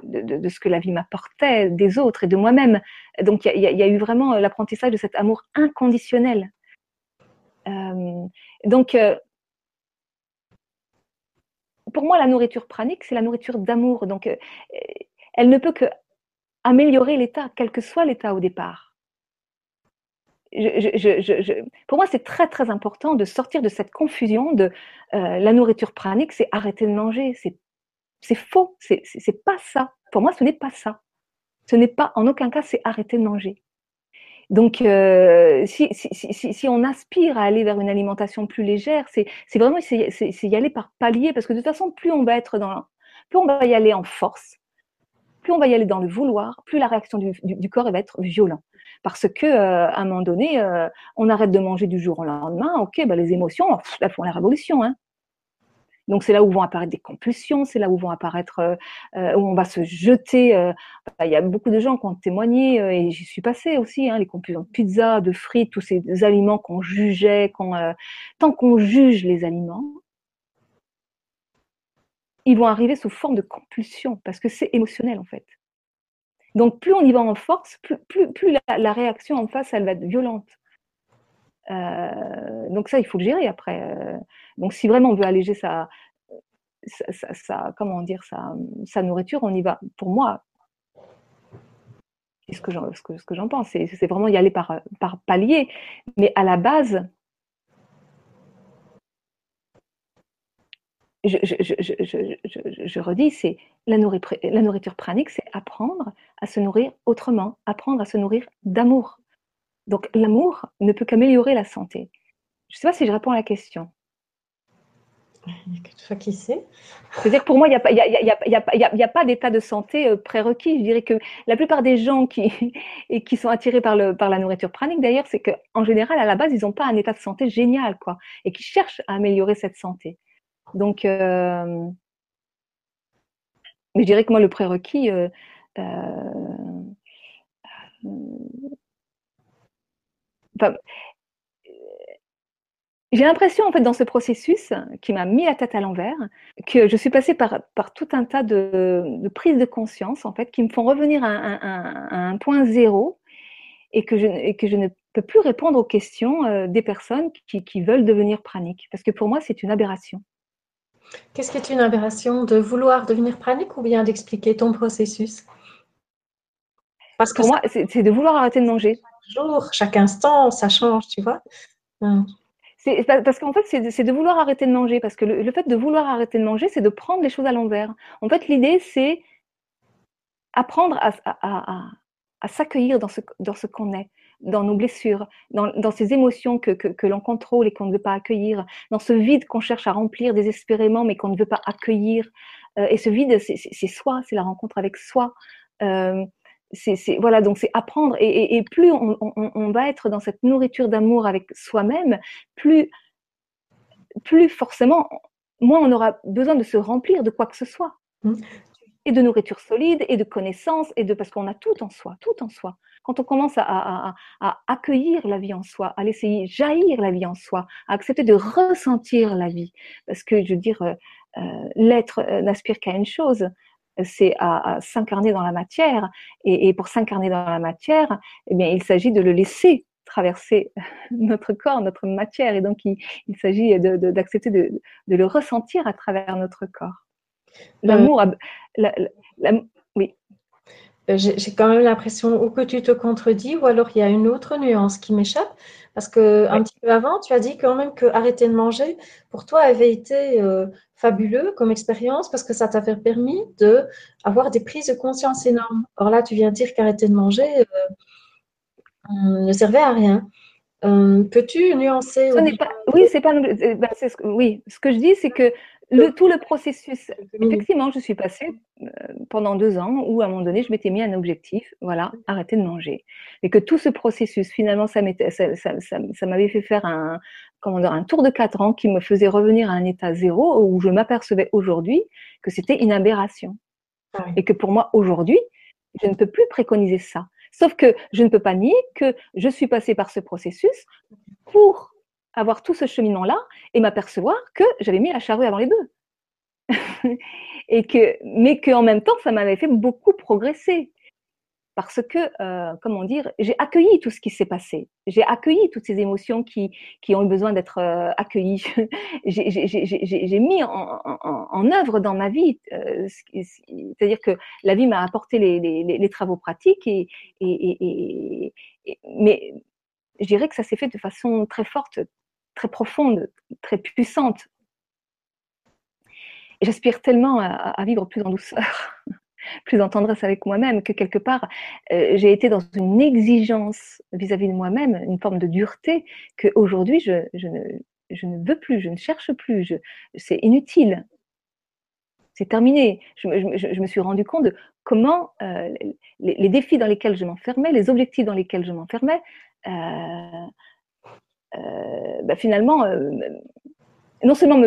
de, ce que la vie m'apportait, des autres et de moi-même. Donc il y, a eu vraiment l'apprentissage de cet amour inconditionnel. Euh, donc euh, pour moi, la nourriture pranique, c'est la nourriture d'amour. Donc euh, elle ne peut que améliorer l'état, quel que soit l'état au départ. Je, pour moi, c'est très très important de sortir de cette confusion de la nourriture pranique, c'est arrêter de manger, c'est c'est faux, c'est pas ça. Pour moi, ce n'est pas ça. Ce n'est pas, en aucun cas, c'est arrêter de manger. Donc, euh, si, on aspire à aller vers une alimentation plus légère, c'est vraiment c'est y aller par palier, parce que de toute façon, plus on va être dans, plus on va y aller en force, plus on va y aller dans le vouloir, plus la réaction du, du, corps va être violente. Parce que euh, à un moment donné, euh, on arrête de manger du jour au lendemain, ok, bah, les émotions, elles font la révolution. Hein. Donc c'est là où vont apparaître des compulsions, c'est là où vont apparaître, euh, euh, où on va se jeter. Euh, il y a beaucoup de gens qui ont témoigné et j'y suis passée aussi, hein, les compulsions de pizza, de frites, tous ces aliments qu'on jugeait, tant qu'on juge les aliments, ils vont arriver sous forme de compulsion parce que c'est émotionnel en fait. Donc plus on y va en force, plus la, la, réaction en face, elle va être violente. Euh, donc ça, il faut le gérer après. Euh. donc si vraiment on veut alléger sa, sa, comment dire, sa, nourriture, on y va. Pour moi, c'est ce que j'en, ce que, j'en pense, c'est, vraiment y aller par, par palier. Mais à la base, je, redis, c'est la nourriture pranique, c'est apprendre à se nourrir autrement, apprendre à se nourrir d'amour. Donc l'amour ne peut qu'améliorer la santé. Je ne sais pas si je réponds à la question. Il n'y a que toi qui sais. C'est-à-dire que pour moi, il n'y a, pas, a, a, pas d'état de santé euh, prérequis. Je dirais que la plupart des gens qui, [LAUGHS] et qui sont attirés par, le, par la nourriture pranique, d'ailleurs, c'est qu'en général, à la base, ils n'ont pas un état de santé génial, quoi, et qui cherchent à améliorer cette santé. Donc, euh, je dirais que moi, le prérequis, euh, j'ai l'impression, en fait, dans ce processus qui m'a mis la tête à l'envers, que je suis passée par, par tout un tas de, de prises de conscience, en fait, qui me font revenir à un, point zéro et que, je, et que je ne peux plus répondre aux questions euh, des personnes qui, qui, veulent devenir praniques. Parce que pour moi, c'est une aberration. Qu'est-ce qui est une aberration De vouloir devenir pranique ou bien d'expliquer ton processus? Parce que pour moi, c'est de vouloir arrêter de manger chaque instant, ça change, tu vois. C'est parce qu'en fait, c'est de vouloir arrêter de manger. Parce que le, fait de vouloir arrêter de manger, c'est de prendre les choses à l'envers. En fait, l'idée, c'est apprendre à, s'accueillir dans ce, qu'on est, dans nos blessures, dans, ces émotions que, que, l'on contrôle et qu'on ne veut pas accueillir, dans ce vide qu'on cherche à remplir désespérément mais qu'on ne veut pas accueillir. Euh, et ce vide, c'est soi, c'est la rencontre avec soi. Euh, c'est voilà donc c'est apprendre et, plus on, va être dans cette nourriture d'amour avec soi-même plus plus forcément moins on aura besoin de se remplir de quoi que ce soit mmh. et de nourriture solide et de connaissances et de parce qu'on a tout en soi, tout en soi. Quand on commence à, accueillir la vie en soi, à laisser jaillir la vie en soi, à accepter de ressentir la vie, parce que je veux dire, euh, euh, l'être euh, n'aspire qu'à une chose, c'est à, s'incarner dans la matière. Et, pour s'incarner dans la matière, eh bien, il s'agit de le laisser traverser [LAUGHS] notre corps, notre matière. Et donc, il, s'agit d'accepter de, de, le ressentir à travers notre corps. L'amour. Euh, j'ai quand même l'impression ou que tu te contredis ou alors il y a une autre nuance qui m'échappe. Parce que un petit peu avant, tu as dit quand même que arrêter de manger, pour toi, avait été euh, fabuleux comme expérience parce que ça t'a permis de avoir des prises de conscience énormes. Or là, tu viens de dire qu'arrêter de manger euh, ne servait à rien. Peux-tu nuancer Oui, c'est pas. Ben, oui, ce que je dis, c'est que le, tout le processus, effectivement, je suis passée euh, pendant deux ans où, à un moment donné, je m'étais mis un objectif, voilà, arrêter de manger. Et que tout ce processus, finalement, ça m'avait ça, ça, ça, fait faire un, comment dire, un tour de quatre ans qui me faisait revenir à un état zéro où je m'apercevais aujourd'hui que c'était une aberration. Ah Et que pour moi, aujourd'hui, je ne peux plus préconiser ça. Sauf que je ne peux pas nier que je suis passée par ce processus pour avoir tout ce cheminement-là et m'apercevoir que j'avais mis la charrue avant les bœufs. [LAUGHS] et que, mais qu'en même temps, ça m'avait fait beaucoup progresser. Parce que, euh, comment dire, j'ai accueilli tout ce qui s'est passé. J'ai accueilli toutes ces émotions qui, qui ont eu besoin d'être euh, accueillies. [LAUGHS] j'ai mis en, en, œuvre dans ma vie. Euh, c'est-à-dire que la vie m'a apporté les, les, les, travaux pratiques. Et, et, et, mais je dirais que ça s'est fait de façon très forte, très profonde, très puissante. Et j'aspire tellement à, vivre plus en douceur, [LAUGHS] plus en tendresse avec moi-même, que quelque part, euh, j'ai été dans une exigence vis-à-vis de moi-même, une forme de dureté, qu'aujourd'hui, je, je, ne, je ne veux plus, je ne cherche plus, c'est inutile. C'est terminé. Je, je, me suis rendu compte de comment euh, les, défis dans lesquels je m'enfermais, les objectifs dans lesquels je m'enfermais, euh, bah, finalement, euh, non seulement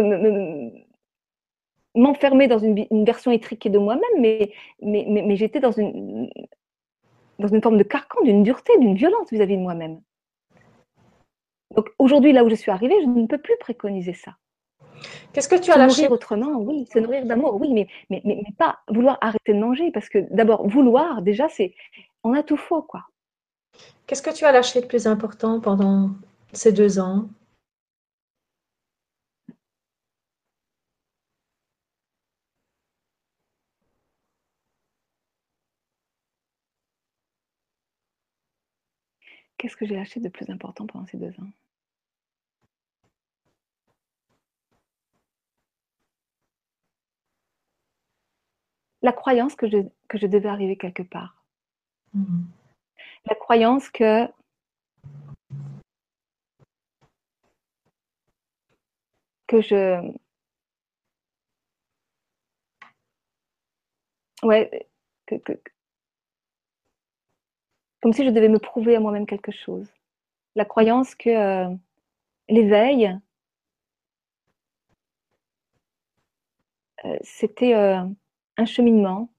m'enfermer dans une, version étriquée de moi-même, mais, mais, mais, j'étais dans une, dans une forme de carcan, d'une dureté, d'une violence vis-à-vis de moi-même. Donc aujourd'hui, là où je suis arrivée, je ne peux plus préconiser ça. Qu'est-ce que tu as lâché? nourrir autrement, oui, se nourrir d'amour, oui, mais, mais, mais, pas vouloir arrêter de manger, parce que d'abord, vouloir, déjà, c'est, on a tout faux, quoi. Qu'est-ce que tu as lâché de plus important pendant ces deux ans Qu'est-ce que j'ai lâché de plus important pendant ces deux ans? La croyance que je, que je devais arriver quelque part. Mmh. La croyance que je. Ouais, que, comme si je devais me prouver à moi-même quelque chose. La croyance que euh, l'éveil, euh, c'était euh, un cheminement,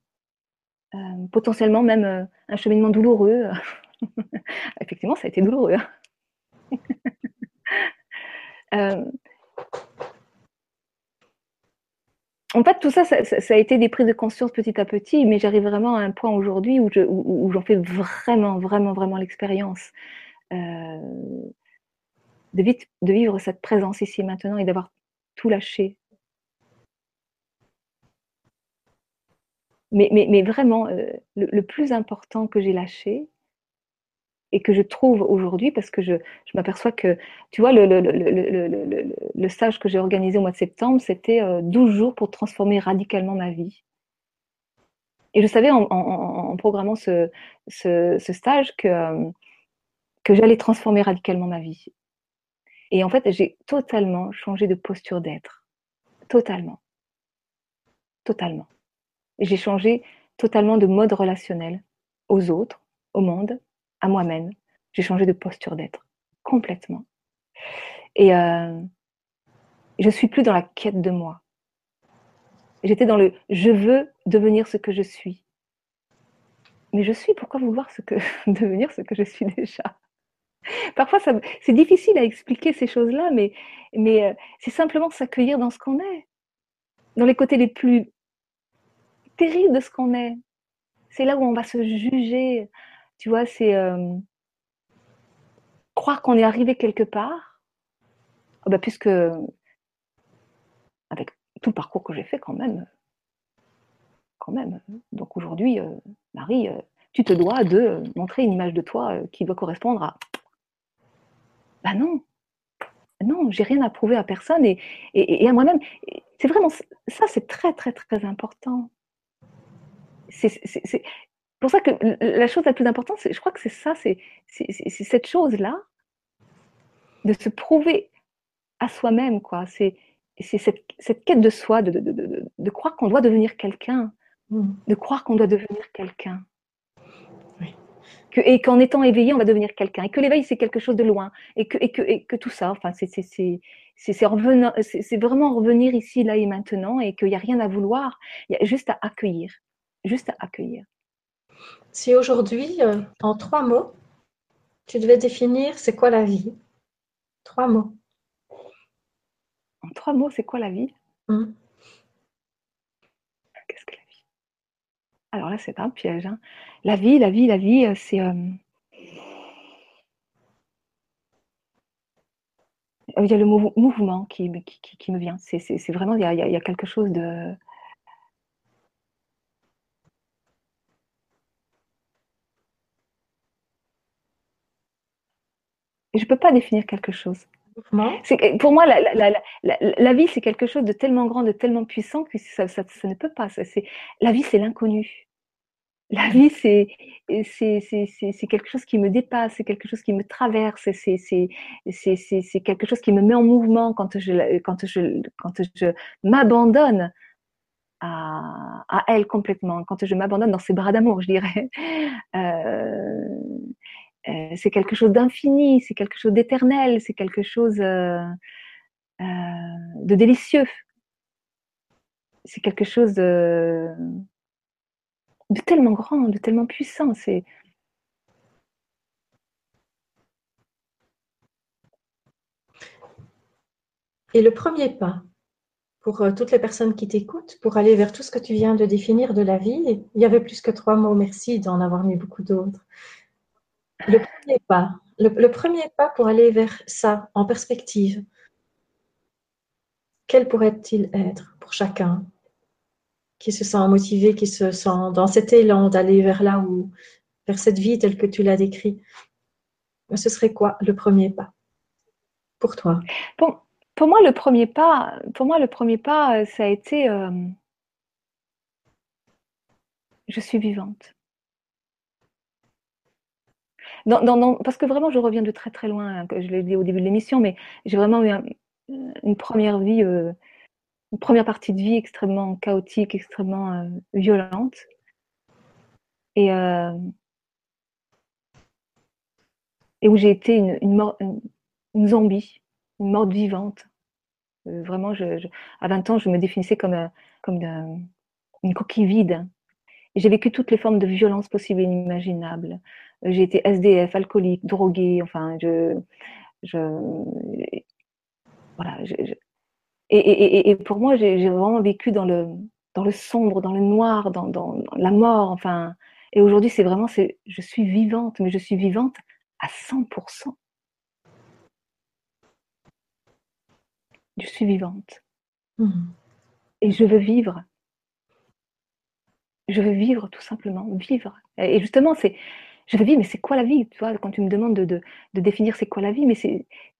potentiellement même un cheminement douloureux. [LAUGHS] Effectivement, ça a été douloureux. [LAUGHS] Hein. En fait, tout ça, ça, a été des prises de conscience petit à petit, mais j'arrive vraiment à un point aujourd'hui où, j'en fais vraiment, vraiment, vraiment l'expérience euh, de, vivre cette présence ici maintenant et d'avoir tout lâché. Mais, vraiment, euh, le, plus important que j'ai lâché, et que je trouve aujourd'hui parce que je, je m'aperçois que, tu vois, le, le, le, le stage que j'ai organisé au mois de septembre, c'était 12 euh, jours pour transformer radicalement ma vie. Et je savais en, en, programmant ce, ce, ce, stage que, euh, que j'allais transformer radicalement ma vie. Et en fait, j'ai totalement changé de posture d'être. Totalement. Totalement. J'ai changé totalement de mode relationnel aux autres, au monde, à moi-même. J'ai changé de posture d'être complètement. Et euh, je suis plus dans la quête de moi. J'étais dans le je veux devenir ce que je suis. Mais je suis, pourquoi vouloir [LAUGHS] devenir ce que je suis déjà? Parfois, c'est difficile à expliquer ces choses-là, mais, mais euh, c'est simplement s'accueillir dans ce qu'on est, dans les côtés les plus terribles de ce qu'on est. C'est là où on va se juger. Tu vois, c'est euh, croire qu'on est arrivé quelque part. Oh bah, puisque, avec tout le parcours que j'ai fait quand même, quand même. Donc aujourd'hui, euh, Marie, tu te dois de montrer une image de toi qui doit correspondre à bah non, non, j'ai rien à prouver à personne et, et, à moi-même. C'est vraiment ça, c'est très très très important. C'est pour ça que la chose la plus importante, je crois que c'est ça, c'est cette chose-là, de se prouver à soi-même, quoi. C'est cette, cette, quête de soi, de, de, de, de croire qu'on doit devenir quelqu'un, mmh. de croire qu'on doit devenir quelqu'un et qu'en étant éveillé, on va devenir quelqu'un, et que l'éveil, c'est quelque chose de loin, et que, et que, et que tout ça, enfin, c'est vraiment revenir ici, là et maintenant, et qu'il n'y a rien à vouloir, il y a juste à accueillir, juste à accueillir. Si aujourd'hui, euh, en trois mots, tu devais définir c'est quoi la vie Trois mots. En trois mots, c'est quoi la vie? Hum. Alors là, c'est un piège. Hein. La vie, la vie, la vie, euh, c'est. Euh, il y a le mouvement qui, qui, me vient. C'est vraiment, il y, a, il y, a, quelque chose de. Je ne peux pas définir quelque chose. Pour moi, la, vie, c'est quelque chose de tellement grand, de tellement puissant que ça, ça, ne peut pas. Ça, la vie, c'est l'inconnu. La vie, c'est quelque chose qui me dépasse, c'est quelque chose qui me traverse, c'est quelque chose qui me met en mouvement quand je, quand je, quand je m'abandonne à, à, elle complètement, quand je m'abandonne dans ses bras d'amour, je dirais. [LAUGHS] Euh, euh, c'est quelque chose d'infini, c'est quelque chose d'éternel, c'est quelque chose euh, euh, de délicieux. C'est quelque chose de, tellement grand, de tellement puissant. Et le premier pas pour toutes les personnes qui t'écoutent, pour aller vers tout ce que tu viens de définir de la vie, il y avait plus que trois mots, merci d'en avoir mis beaucoup d'autres. Le premier pas, le, premier pas pour aller vers ça en perspective, quel pourrait-il être pour chacun qui se sent motivé, qui se sent dans cet élan d'aller vers là où, vers cette vie telle que tu l'as décrit Ce serait quoi le premier pas pour toi? Pour, moi, le premier pas, pour moi, le premier pas, ça a été euh, je suis vivante parce que vraiment, je reviens de très très loin, hein, je l'ai dit au début de l'émission, mais j'ai vraiment eu une première vie, euh, une première partie de vie extrêmement chaotique, extrêmement euh, violente. Et, euh, et où j'ai été une, zombie, une morte vivante. vraiment, à 20 ans, je me définissais comme, comme une, coquille vide. J'ai vécu toutes les formes de violence possibles et inimaginables j'ai été SDF, alcoolique, droguée, enfin, je. je voilà. et, et, et, pour moi, j'ai vraiment vécu dans le, dans le sombre, dans le noir, dans, dans, la mort, enfin. Et aujourd'hui, c'est vraiment, je suis vivante, mais je suis vivante à 100%. Je suis vivante. Mmh. Et je veux vivre. Je veux vivre tout simplement, vivre. Et justement, c'est je veux vivre, mais c'est quoi la vie Tu vois, quand tu me demandes de, définir c'est quoi la vie, mais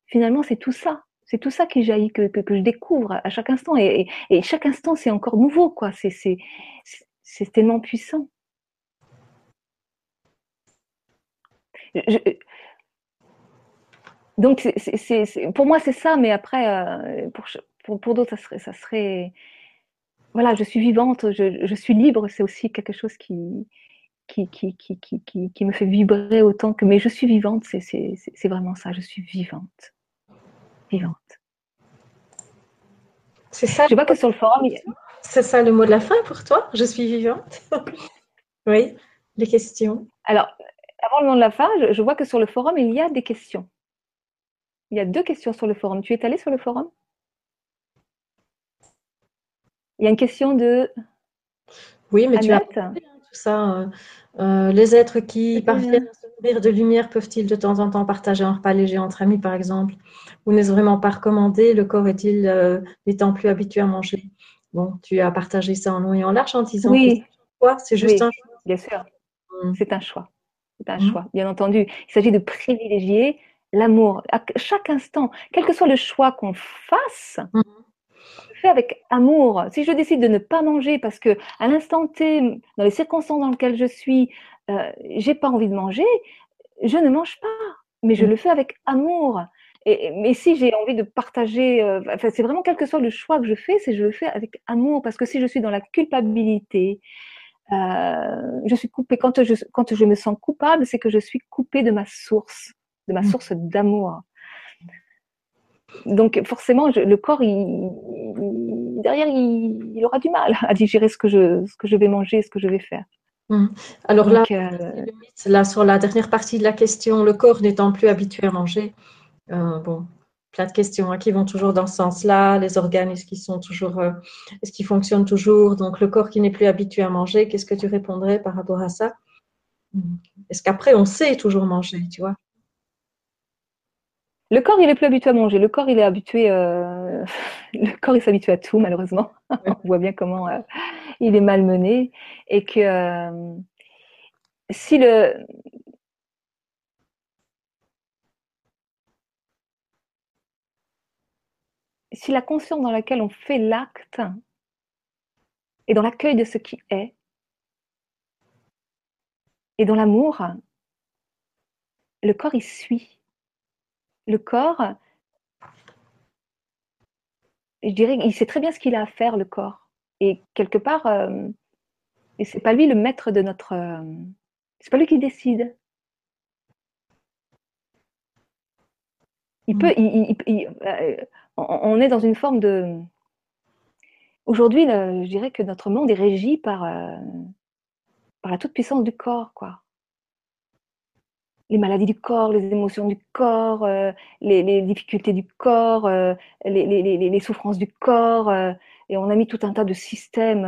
finalement c'est tout ça. C'est tout ça qui jaillit, que, que, que, je découvre à chaque instant. Et, chaque instant, c'est encore nouveau, quoi. C'est tellement puissant. donc, pour moi, c'est ça, mais après, euh, pour, pour, d'autres, ça serait. Voilà, je suis vivante, je suis libre, c'est aussi quelque chose qui, qui, qui, qui, qui, qui me fait vibrer autant que. Mais je suis vivante, c'est vraiment ça, je suis vivante. Vivante. C'est ça. Je vois que sur le forum, C'est ça le mot de la fin pour toi? Je suis vivante. [LAUGHS] oui, les questions. Alors, avant le mot de la fin, je, vois que sur le forum, il y a des questions. Il y a deux questions sur le forum. Tu es allé sur le forum? Il y a une question de. Oui, mais tu as tout ça. Euh, euh, les êtres qui parviennent à se nourrir de lumière peuvent-ils de temps en temps partager un repas léger entre amis, par exemple Ou n'est-ce vraiment pas recommandé Le corps est-il euh, n'étant plus habitué à manger? Bon, tu as partagé ça en long et en large en disant oui. c'est juste un choix. Bien sûr, mmh. c'est un choix. C'est un mmh. choix, bien entendu. Il s'agit de privilégier l'amour à chaque instant, quel que soit le choix qu'on fasse. Mmh fait avec amour. Si je décide de ne pas manger parce que à l'instant T, dans les circonstances dans lesquelles je suis, euh, j'ai pas envie de manger, je ne mange pas, mais je mm. le fais avec amour. Et, mais si j'ai envie de partager, euh, enfin, c'est vraiment quel que soit le choix que je fais, c'est je le fais avec amour parce que si je suis dans la culpabilité, euh, je suis coupée. Quand je, quand je me sens coupable, c'est que je suis coupée de ma source, de ma mm. source d'amour. Donc forcément, le corps, derrière, il, aura du mal à digérer ce que je, ce que je vais manger, ce que je vais faire. Hum. Alors là, euh, là, sur la dernière partie de la question, le corps n'étant plus habitué à manger, euh, bon, plein de questions hein, qui vont toujours dans ce sens-là. Les organes, est-ce qu'ils sont toujours, euh, est-ce qu'ils fonctionnent toujours Donc le corps qui n'est plus habitué à manger, qu'est-ce que tu répondrais par rapport à ça? Hum. Est-ce qu'après on sait toujours manger, tu vois? Le corps, il est plus habitué à manger. Le corps, il est habitué. Euh, [LAUGHS] le corps, il s'habitue à tout, malheureusement. [LAUGHS] On voit bien comment euh, il est malmené et que euh, si le si la conscience dans laquelle on fait l'acte est dans l'accueil de ce qui est et dans l'amour, le corps il suit le corps, je dirais, il sait très bien ce qu'il a à faire, le corps. Et quelque part, euh, et c'est pas lui le maître de notre. Euh, c'est pas lui qui décide. Il peut. Euh, on est dans une forme de. Aujourd'hui, je dirais que notre monde est régi par, par la toute-puissance du corps, quoi les maladies du corps, les émotions du corps, euh, les, difficultés du corps, euh, les, souffrances du corps. Euh, et on a mis tout un tas de systèmes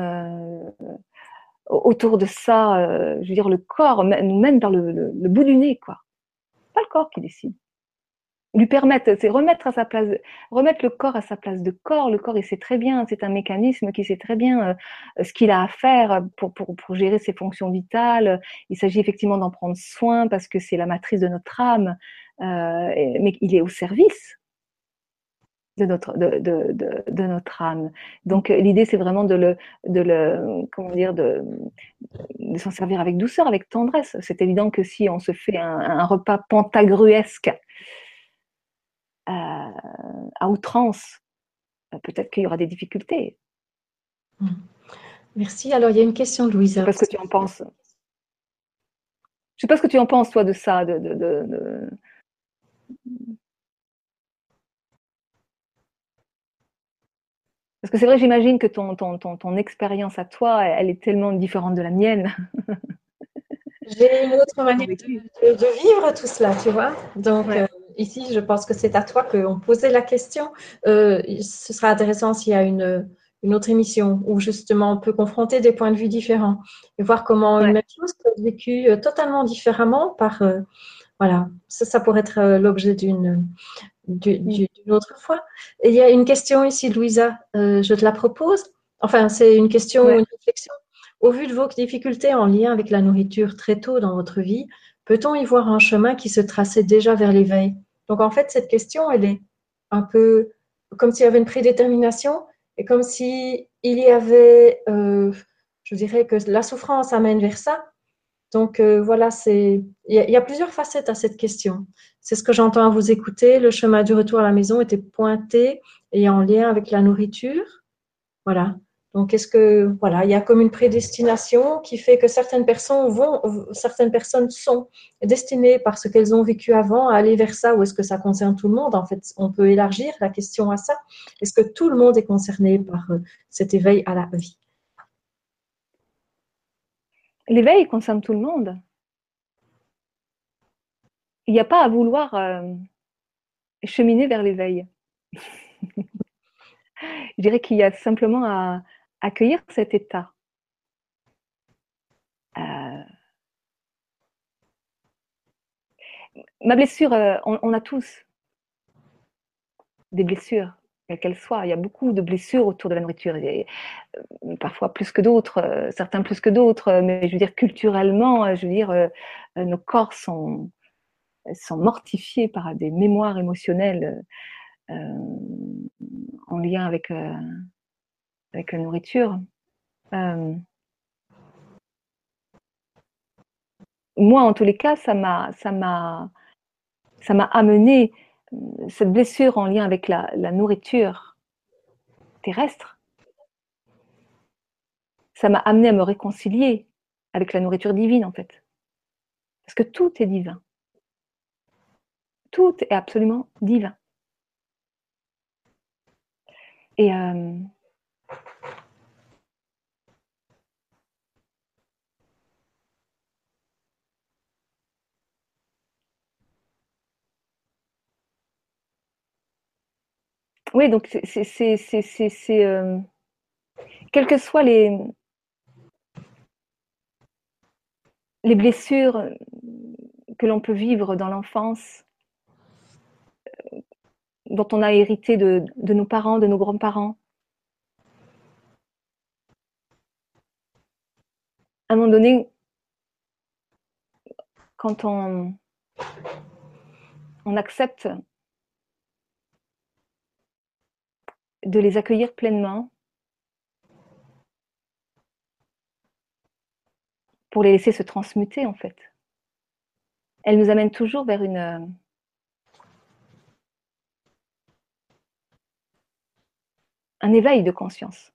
autour de ça. je veux dire, le corps nous mène par le, le bout du nez, quoi. Pas le corps qui décide lui permettre, c'est remettre à sa place, remettre le corps à sa place de corps. Le corps, il sait très bien, c'est un mécanisme qui sait très bien euh, ce qu'il a à faire pour, pour, pour, gérer ses fonctions vitales. Il s'agit effectivement d'en prendre soin parce que c'est la matrice de notre âme, euh, mais il est au service de notre, de, de, de, notre âme. Donc l'idée, c'est vraiment de le, de le, comment dire, de, s'en servir avec douceur, avec tendresse. C'est évident que si on se fait un, un repas pantagruesque, à outrance, euh, peut-être qu'il y aura des difficultés. Mmh. Merci. Alors, il y a une question Louisa. Je sais pas ce que tu en penses. Je sais pas ce que tu en penses, toi, de ça. De, de, de, Parce que c'est vrai, j'imagine que ton, ton, ton, ton expérience à toi, elle est tellement différente de la mienne. [LAUGHS] J'ai une autre manière de, vivre tout cela, tu vois. Donc, euh, ici, je pense que c'est à toi qu'on posait la question. Euh, ce sera intéressant s'il y a une, une, autre émission où justement on peut confronter des points de vue différents et voir comment une même chose peut être vécue euh, totalement différemment par. voilà, ça, ça pourrait être l'objet d'une d'une autre fois. Et il y a une question ici, Louisa, je te la propose. Enfin, c'est une question ou une réflexion. Au vu de vos difficultés en lien avec la nourriture très tôt dans votre vie, peut-on y voir un chemin qui se traçait déjà vers l'éveil? Donc en fait, cette question, elle est un peu comme s'il y avait une prédétermination et comme si il y avait, euh, je dirais que la souffrance amène vers ça. Donc euh, voilà, c'est il y, a plusieurs facettes à cette question. C'est ce que j'entends à vous écouter. Le chemin du retour à la maison était pointé et en lien avec la nourriture. Voilà. Donc, est-ce que voilà, il y a comme une prédestination qui fait que certaines personnes vont, certaines personnes sont destinées par ce qu'elles ont vécu avant à aller vers ça, ou est-ce que ça concerne tout le monde? En fait, on peut élargir la question à ça. Est-ce que tout le monde est concerné par euh, cet éveil à la vie? L'éveil concerne tout le monde. Il n'y a pas à vouloir euh, cheminer vers l'éveil. [LAUGHS] Je dirais qu'il y a simplement à accueillir cet état. Euh, ma blessure, euh, on, a tous des blessures, quelles qu'elles soient. Il y a beaucoup de blessures autour de la nourriture, euh, parfois plus que d'autres, certains plus que d'autres, mais je veux dire culturellement, je veux dire, nos corps sont, sont mortifiés par des mémoires émotionnelles en lien avec avec la nourriture. Euh, moi, en tous les cas, ça m'a, ça m'a, ça m'a amené euh, cette blessure en lien avec la, nourriture terrestre. Ça m'a amené à me réconcilier avec la nourriture divine, en fait. Parce que tout est divin. Tout est absolument divin. Et euh, Oui, donc c'est, euh, quelles que soient les, les blessures que l'on peut vivre dans l'enfance, euh, dont on a hérité de, de nos parents, de nos grands-parents, à un moment donné, quand on, accepte de les accueillir pleinement pour les laisser se transmuter en fait. Elle nous amène toujours vers une un éveil de conscience.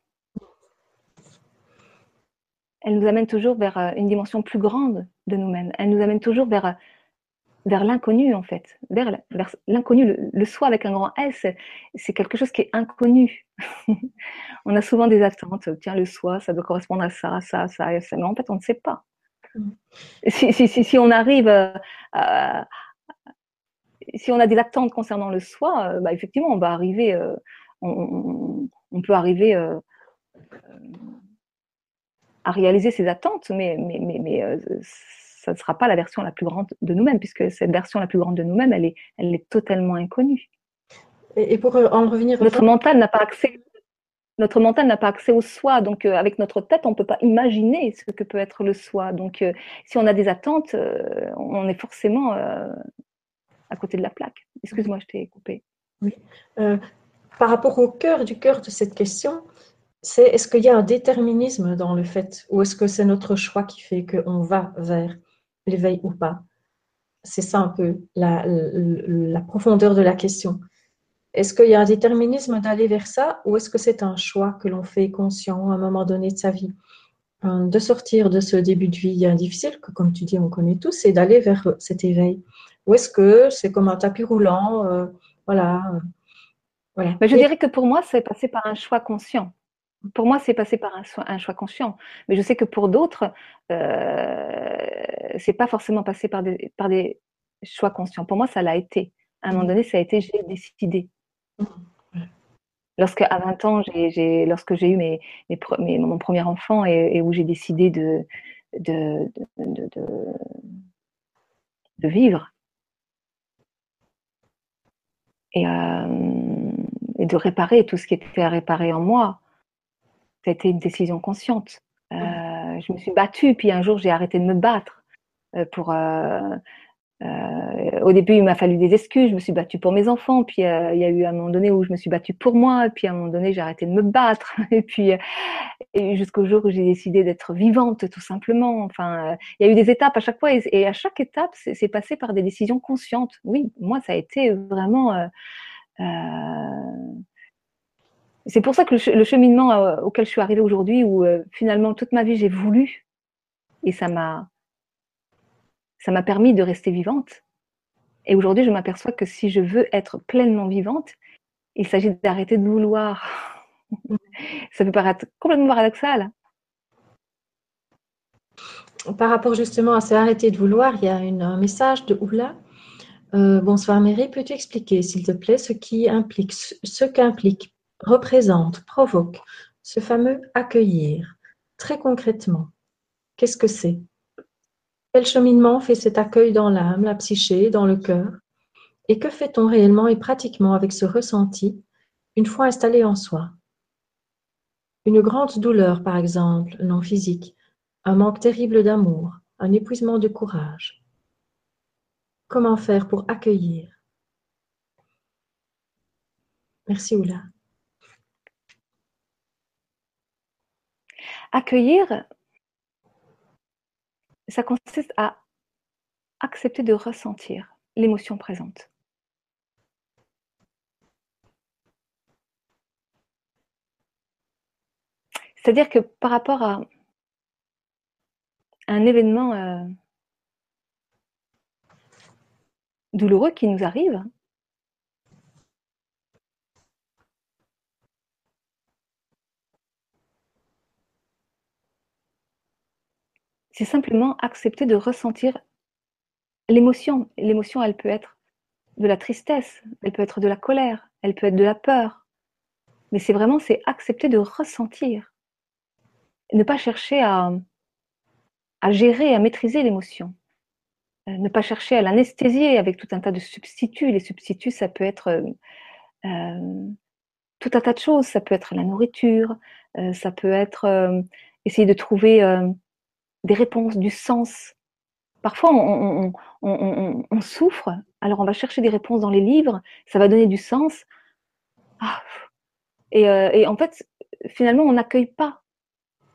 Elle nous amène toujours vers euh, une dimension plus grande de nous-mêmes. Elle nous amène toujours vers vers l'inconnu en fait, vers, l'inconnu, le, soi avec un grand S, c'est quelque chose qui est inconnu. [LAUGHS] on a souvent des attentes, tiens le soi, ça doit correspondre à ça, ça, ça, ça, mais en fait on ne sait pas. Mm. Si, si, si, on arrive à, si on a des attentes concernant le soi, euh, bah, effectivement on va arriver, euh, on, on, peut arriver euh, à réaliser ses attentes, mais, mais, mais, mais ça ne sera pas la version la plus grande de nous-mêmes, puisque cette version la plus grande de nous-mêmes, elle est, elle est totalement inconnue. Et, pour en revenir, notre mental n'a pas accès. Notre mental n'a pas accès au soi, donc euh, avec notre tête, on ne peut pas imaginer ce que peut être le soi. Donc, euh, si on a des attentes, euh, on est forcément à côté de la plaque. Excuse-moi, je t'ai coupé. Oui. par rapport au cœur du cœur de cette question, c'est est-ce qu'il y a un déterminisme dans le fait, ou est-ce que c'est notre choix qui fait qu'on va vers l'éveil ou pas? C'est ça un peu la, profondeur de la question. Est-ce qu'il y a un déterminisme d'aller vers ça ou est-ce que c'est un choix que l'on fait conscient à un moment donné de sa vie? Euh, De sortir de ce début de vie difficile, que comme tu dis, on connaît tous, et d'aller vers cet éveil Ou est-ce que c'est comme un tapis roulant euh, Voilà. Euh, voilà. Mais je dirais que pour moi, c'est passé par un choix conscient pour moi, c'est passé par un, choix conscient. Mais je sais que pour d'autres, euh, c'est pas forcément passé par des, par des choix conscients. Pour moi, ça l'a été. À un moment mmh. donné, ça a été j'ai décidé. Mmh. Lorsque à 20 ans, j'ai, lorsque j'ai eu mes, mes, mon premier enfant et, où j'ai décidé de, de, de, de, vivre et, euh, et de réparer tout ce qui était à réparer en moi, c'était une décision consciente. Euh, je me suis battue, puis un jour j'ai arrêté de me battre. Euh, pour, euh, au début, il m'a fallu des excuses. Je me suis battue pour mes enfants, puis il y a eu un moment donné où je me suis battue pour moi, puis à un moment donné j'ai arrêté de me battre, [LAUGHS] et puis jusqu'au jour où j'ai décidé d'être vivante, tout simplement. Enfin, il y a eu des étapes à chaque fois, et, à chaque étape, c'est passé par des décisions conscientes. Oui, moi, ça a été vraiment c'est pour ça que le, cheminement euh, auquel je suis arrivée aujourd'hui, où euh, finalement toute ma vie j'ai voulu, et ça m'a, permis de rester vivante. Et aujourd'hui, je m'aperçois que si je veux être pleinement vivante, il s'agit d'arrêter de vouloir. [LAUGHS] ça peut paraître complètement paradoxal. Par rapport justement à ça, arrêter de vouloir, il y a un message de Oula. Euh, bonsoir Mary, peux-tu expliquer s'il te plaît ce qui implique, ce qu'implique représente, provoque ce fameux accueillir. Très concrètement, qu'est-ce que c'est? Quel cheminement fait cet accueil dans l'âme, la psyché, dans le cœur? Et que fait-on réellement et pratiquement avec ce ressenti une fois installé en soi? Une grande douleur, par exemple, non physique, un manque terrible d'amour, un épuisement de courage. Comment faire pour accueillir? Merci Oula. Accueillir, ça consiste à accepter de ressentir l'émotion présente. C'est-à-dire que par rapport à un événement euh, douloureux qui nous arrive, c'est simplement accepter de ressentir l'émotion. L'émotion, elle peut être de la tristesse, elle peut être de la colère, elle peut être de la peur. Mais c'est vraiment, c'est accepter de ressentir. Ne pas chercher à, à gérer, à maîtriser l'émotion. Euh, ne pas chercher à l'anesthésier avec tout un tas de substituts. Les substituts, ça peut être euh, euh, tout un tas de choses. Ça peut être la nourriture, ça peut être essayer de trouver des réponses, du sens. Parfois, on, souffre, alors on va chercher des réponses dans les livres, ça va donner du sens. Ah, et, en fait, finalement, on n'accueille pas.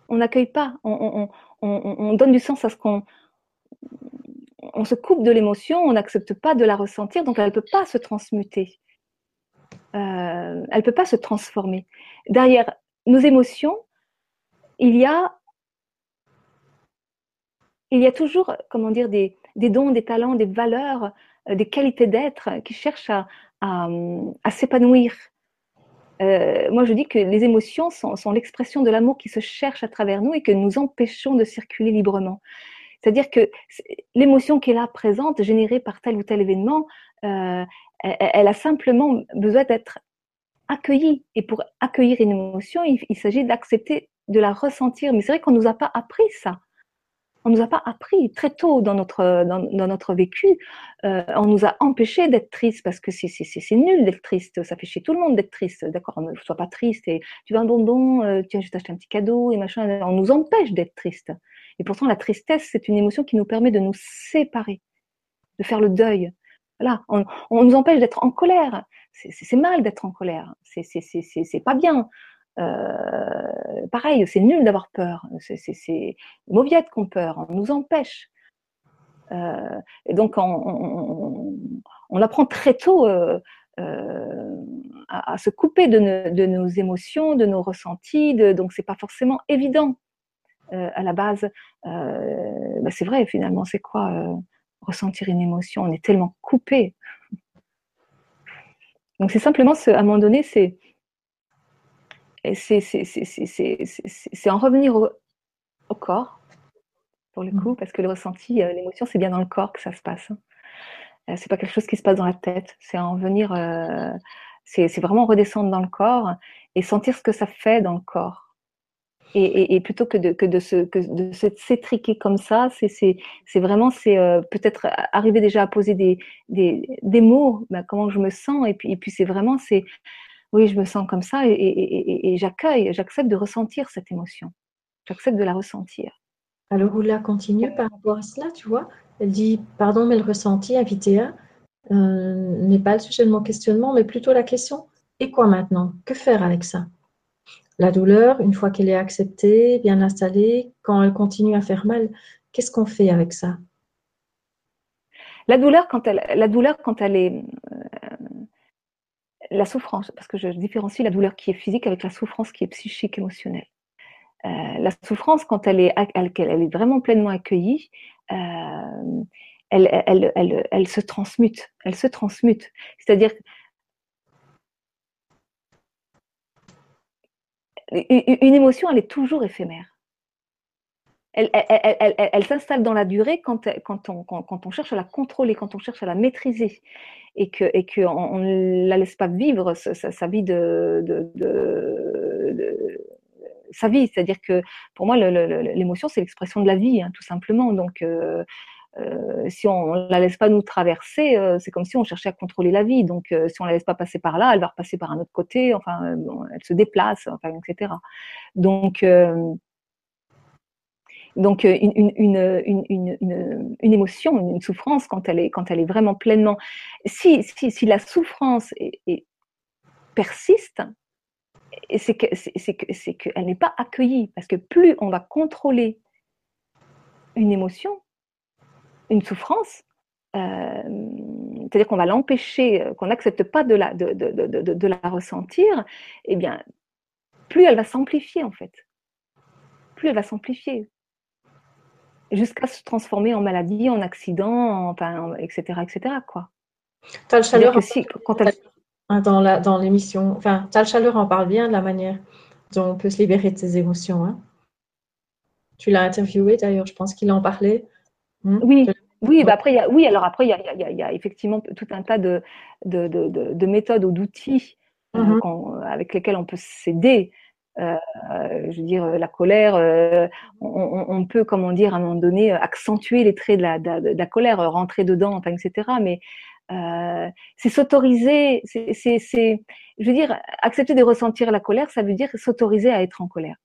On n'accueille pas. On, donne du sens à ce qu'on. On se coupe de l'émotion, on n'accepte pas de la ressentir, donc elle ne peut pas se transmuter. Euh, elle ne peut pas se transformer. Derrière nos émotions, il y a il y a toujours, comment dire, des, dons, des talents, des valeurs, euh, des qualités d'être qui cherchent à, s'épanouir. Euh, moi, je dis que les émotions sont, l'expression de l'amour qui se cherche à travers nous et que nous empêchons de circuler librement. C'est-à-dire que l'émotion qui est là présente, générée par tel ou tel événement, euh, elle, a simplement besoin d'être accueillie. Et pour accueillir une émotion, il, il s'agit d'accepter de la ressentir. Mais c'est vrai qu'on ne nous a pas appris ça on nous a pas appris très tôt dans notre dans, notre vécu. Euh, on nous a empêché d'être triste parce que c'est nul d'être triste. Ça fait chier tout le monde d'être triste. D'accord, ne sois pas triste et tu veux un bonbon, euh, tiens, je t'achète un petit cadeau et machin. On nous empêche d'être triste. Et pourtant, la tristesse, c'est une émotion qui nous permet de nous séparer, de faire le deuil. Voilà, on, on nous empêche d'être en colère. C'est mal d'être en colère. C'est pas bien. Euh, pareil, c'est nul d'avoir peur. C'est mauviette qu'on peur, on nous empêche. Euh, et donc, on, apprend très tôt euh, à, se couper de, nos émotions, de nos ressentis. De, donc, c'est pas forcément évident à la base. Bah, c'est vrai, finalement, c'est quoi ressentir une émotion? On est tellement coupé. Donc, c'est simplement, à un moment donné, c'est c'est en revenir au, corps, pour le mmh. coup, parce que le ressenti, euh, l'émotion, c'est bien dans le corps que ça se passe. Hein. Euh, c'est pas quelque chose qui se passe dans la tête. C'est en venir, euh, c'est vraiment redescendre dans le corps et sentir ce que ça fait dans le corps. Et, plutôt que de, que de se que de s'étriquer comme ça, c'est vraiment c'est peut-être arriver déjà à poser des, des, des mots, ben, comment je me sens, et puis, et puis c'est vraiment c'est oui, je me sens comme ça et, j'accueille, j'accepte de ressentir cette émotion. J'accepte de la ressentir. Alors, Oula continue par rapport à cela, tu vois? Elle dit, pardon, mais le ressenti, invité à, euh, n'est pas le sujet de mon questionnement, mais plutôt la question, et quoi maintenant? Que faire avec ça? La douleur, une fois qu'elle est acceptée, bien installée, quand elle continue à faire mal, qu'est-ce qu'on fait avec ça? La douleur, quand elle, la douleur, quand elle est, la souffrance, parce que je différencie la douleur qui est physique avec la souffrance qui est psychique, émotionnelle. Euh, la souffrance, quand elle est, elle, elle est vraiment pleinement accueillie, euh, elle, se transmute. Elle se transmute. C'est-à-dire une émotion, elle est toujours éphémère. Elle, s'installe dans la durée quand, on, quand, on, cherche à la contrôler, quand on cherche à la maîtriser et qu'on et que on ne la laisse pas vivre sa, vie de, sa vie. C'est-à-dire que pour moi, l'émotion, c'est l'expression de la vie, hein, tout simplement. Donc, euh, euh, si on ne la laisse pas nous traverser, euh, c'est comme si on cherchait à contrôler la vie. Donc, si on la laisse pas passer par là, elle va repasser par un autre côté. Enfin, elle se déplace, etc. Donc, donc une, une, une, une, une, émotion, une souffrance, quand elle est, quand elle est vraiment pleinement, si, si, si la souffrance est, est persiste, c'est que c'est que qu'elle n'est pas accueillie parce que plus on va contrôler une émotion, une souffrance, euh, c'est-à-dire qu'on va l'empêcher, euh, qu'on n'accepte pas de la, de, de, de, de, la ressentir, eh bien, plus elle va s'amplifier en fait. Plus elle va s'amplifier. Jusqu'à se transformer en maladie, en accident, enfin, etc. etc. Quoi. Tu as le chaleur aussi, quand elle... Hein, dans, la, dans l'émission. Enfin, as le chaleur en parle bien de la manière dont on peut se libérer de ses émotions. Hein. Tu l'as interviewé d'ailleurs, je pense qu'il en parlait. Hmm? Oui, oui, bah après, y a, oui, alors après, il y a, y, a, y a, effectivement tout un tas de, de, de, de méthodes ou d'outils mm-hmm. euh, avec lesquels on peut s'aider. Euh, je veux dire, la colère, euh, on, peut, comment dire, à un moment donné, accentuer les traits de la, colère, rentrer dedans, etc. Mais euh, c'est s'autoriser, c'est, je veux dire, accepter de ressentir la colère, ça veut dire s'autoriser à être en colère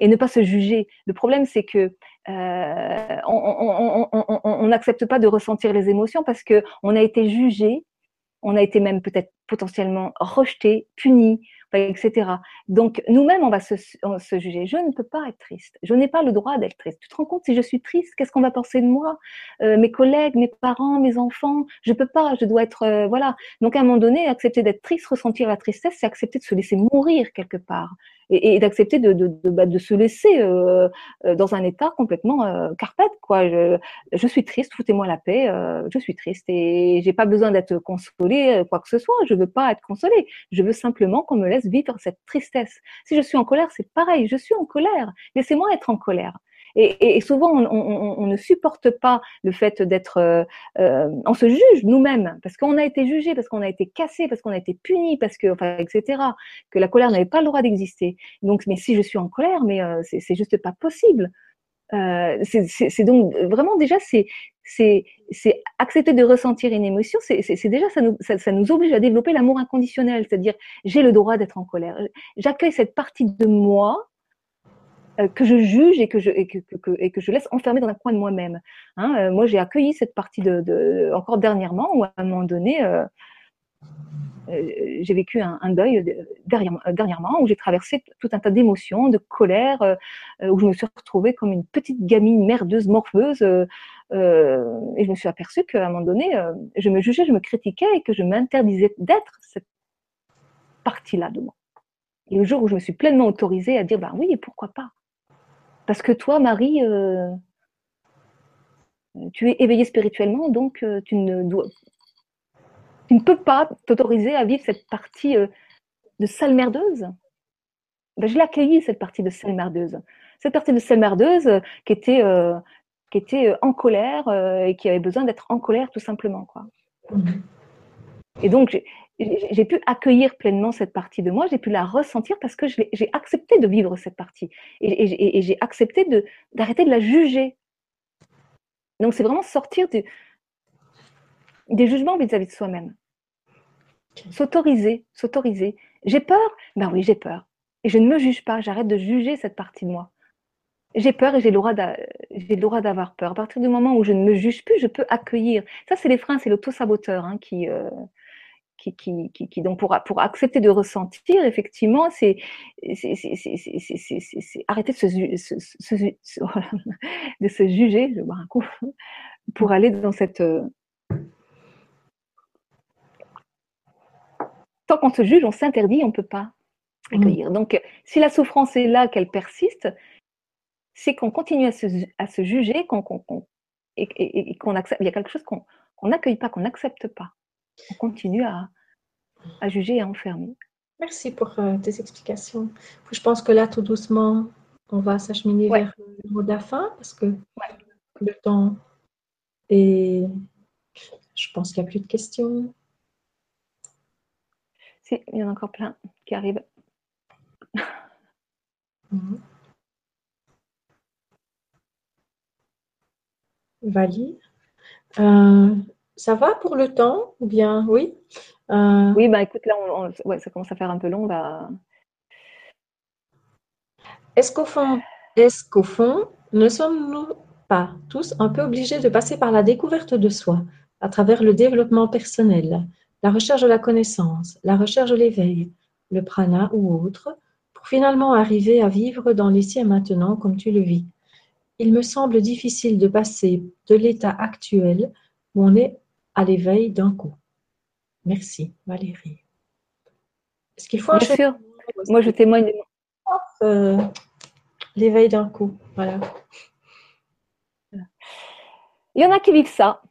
et ne pas se juger. Le problème, c'est que euh, on n'accepte pas de ressentir les émotions parce que on a été jugé, on a été même peut-être potentiellement rejeté, puni, etc. Donc nous-mêmes, on va se, se, juger. Je ne peux pas être triste. Je n'ai pas le droit d'être triste. Tu te rends compte si je suis triste, qu'est-ce qu'on va penser de moi? Euh, Mes collègues, mes parents, mes enfants? Je peux pas. Je dois être euh, voilà. Donc à un moment donné, accepter d'être triste, ressentir la tristesse, c'est accepter de se laisser mourir quelque part et, et d'accepter de, de, de, bah, de, se laisser euh, euh dans un état complètement euh, carpette. Quoi. Je, je suis triste, foutez-moi la paix. Euh, je suis triste et j'ai pas besoin d'être consolée, euh, quoi que ce soit. Je veux pas être consolée. Je veux simplement qu'on me laisse vivre cette tristesse. Si je suis en colère, c'est pareil. Je suis en colère. Laissez-moi être en colère. Et, et, souvent, on, on, on, ne supporte pas le fait d'être. Euh, euh, on se juge nous-mêmes parce qu'on a été jugé, parce qu'on a été cassé, parce qu'on a été puni, parce que, enfin, etc. Que la colère n'avait pas le droit d'exister. Donc, mais si je suis en colère, mais euh, c'est juste pas possible. Euh, c'est donc vraiment déjà c'est c'est accepter de ressentir une émotion. C'est déjà ça nous ça, ça, nous oblige à développer l'amour inconditionnel, c'est-à-dire j'ai le droit d'être en colère. J'accueille cette partie de moi que je juge et que je, et que, et que je laisse enfermer dans un coin de moi-même. Hein, euh, moi, j'ai accueilli cette partie de, de, encore dernièrement, où à un moment donné, euh, euh j'ai vécu un, un deuil derrière, dernièrement, où j'ai traversé tout un tas d'émotions, de colère, euh, où je me suis retrouvée comme une petite gamine merdeuse, morpheuse, et je me suis aperçue qu'à un moment donné, je me jugeais, je me critiquais et que je m'interdisais d'être cette partie-là de moi. Et le jour où je me suis pleinement autorisée à dire, ben oui, pourquoi pas? Parce que toi, Marie, euh, tu es éveillée spirituellement, donc euh, tu, ne peux pas t'autoriser à vivre cette partie euh, de sale merdeuse. Ben, je l'ai accueillie, cette partie de sale merdeuse. Cette partie de sale merdeuse qui était, qui était en colère et qui avait besoin d'être en colère tout simplement. Quoi. Et donc, j'ai pu accueillir pleinement cette partie de moi, j'ai pu la ressentir parce que j'ai accepté de vivre cette partie et, et j'ai accepté d'arrêter de, la juger. Donc c'est vraiment sortir de, des jugements vis-à-vis de soi-même. S'autoriser, s'autoriser. J'ai peur? Ben oui, j'ai peur. Et je ne me juge pas, j'arrête de juger cette partie de moi. J'ai peur et j'ai le droit d'avoir peur. À partir du moment où je ne me juge plus, je peux accueillir. Ça, c'est les freins, c'est l'auto-saboteur hein, qui, euh, qui, qui, qui, qui, donc pour, pour accepter de ressentir, effectivement, c'est arrêter de se, se, se, [LAUGHS] de se juger, je vais boire un coup, [LAUGHS] pour aller dans cette tant qu'on se juge, on s'interdit, on ne peut pas accueillir. Donc, si la souffrance est là, qu'elle persiste, c'est qu'on continue à se, à se juger qu'on, et, qu'on accepte. Il y a quelque chose qu'on n'accueille pas, qu'on n'accepte pas. On continue à, à, juger et à enfermer. Merci pour euh, tes explications. Je pense que là, tout doucement, on va s'acheminer vers le mot de la fin parce que le temps est. Je pense qu'il n'y a plus de questions. Si, il y en a encore plein qui arrivent. Euh, ça va pour le temps ou bien oui? Euh, Oui, bah écoute, là, ça commence à faire un peu long. Est-ce qu'au fond, est-ce qu'au fond, ne sommes-nous pas tous un peu obligés de passer par la découverte de soi à travers le développement personnel, la recherche de la connaissance, la recherche de l'éveil, le prana ou autre, pour finalement arriver à vivre dans l'ici et maintenant comme tu le vis? Il me semble difficile de passer de l'état actuel où on est à l'éveil d'un coup. Merci, Valérie. Est-ce qu'il faut Bien sûr. Moi, je témoigne. Euh, l'éveil d'un coup, voilà. Il y en a qui vivent ça.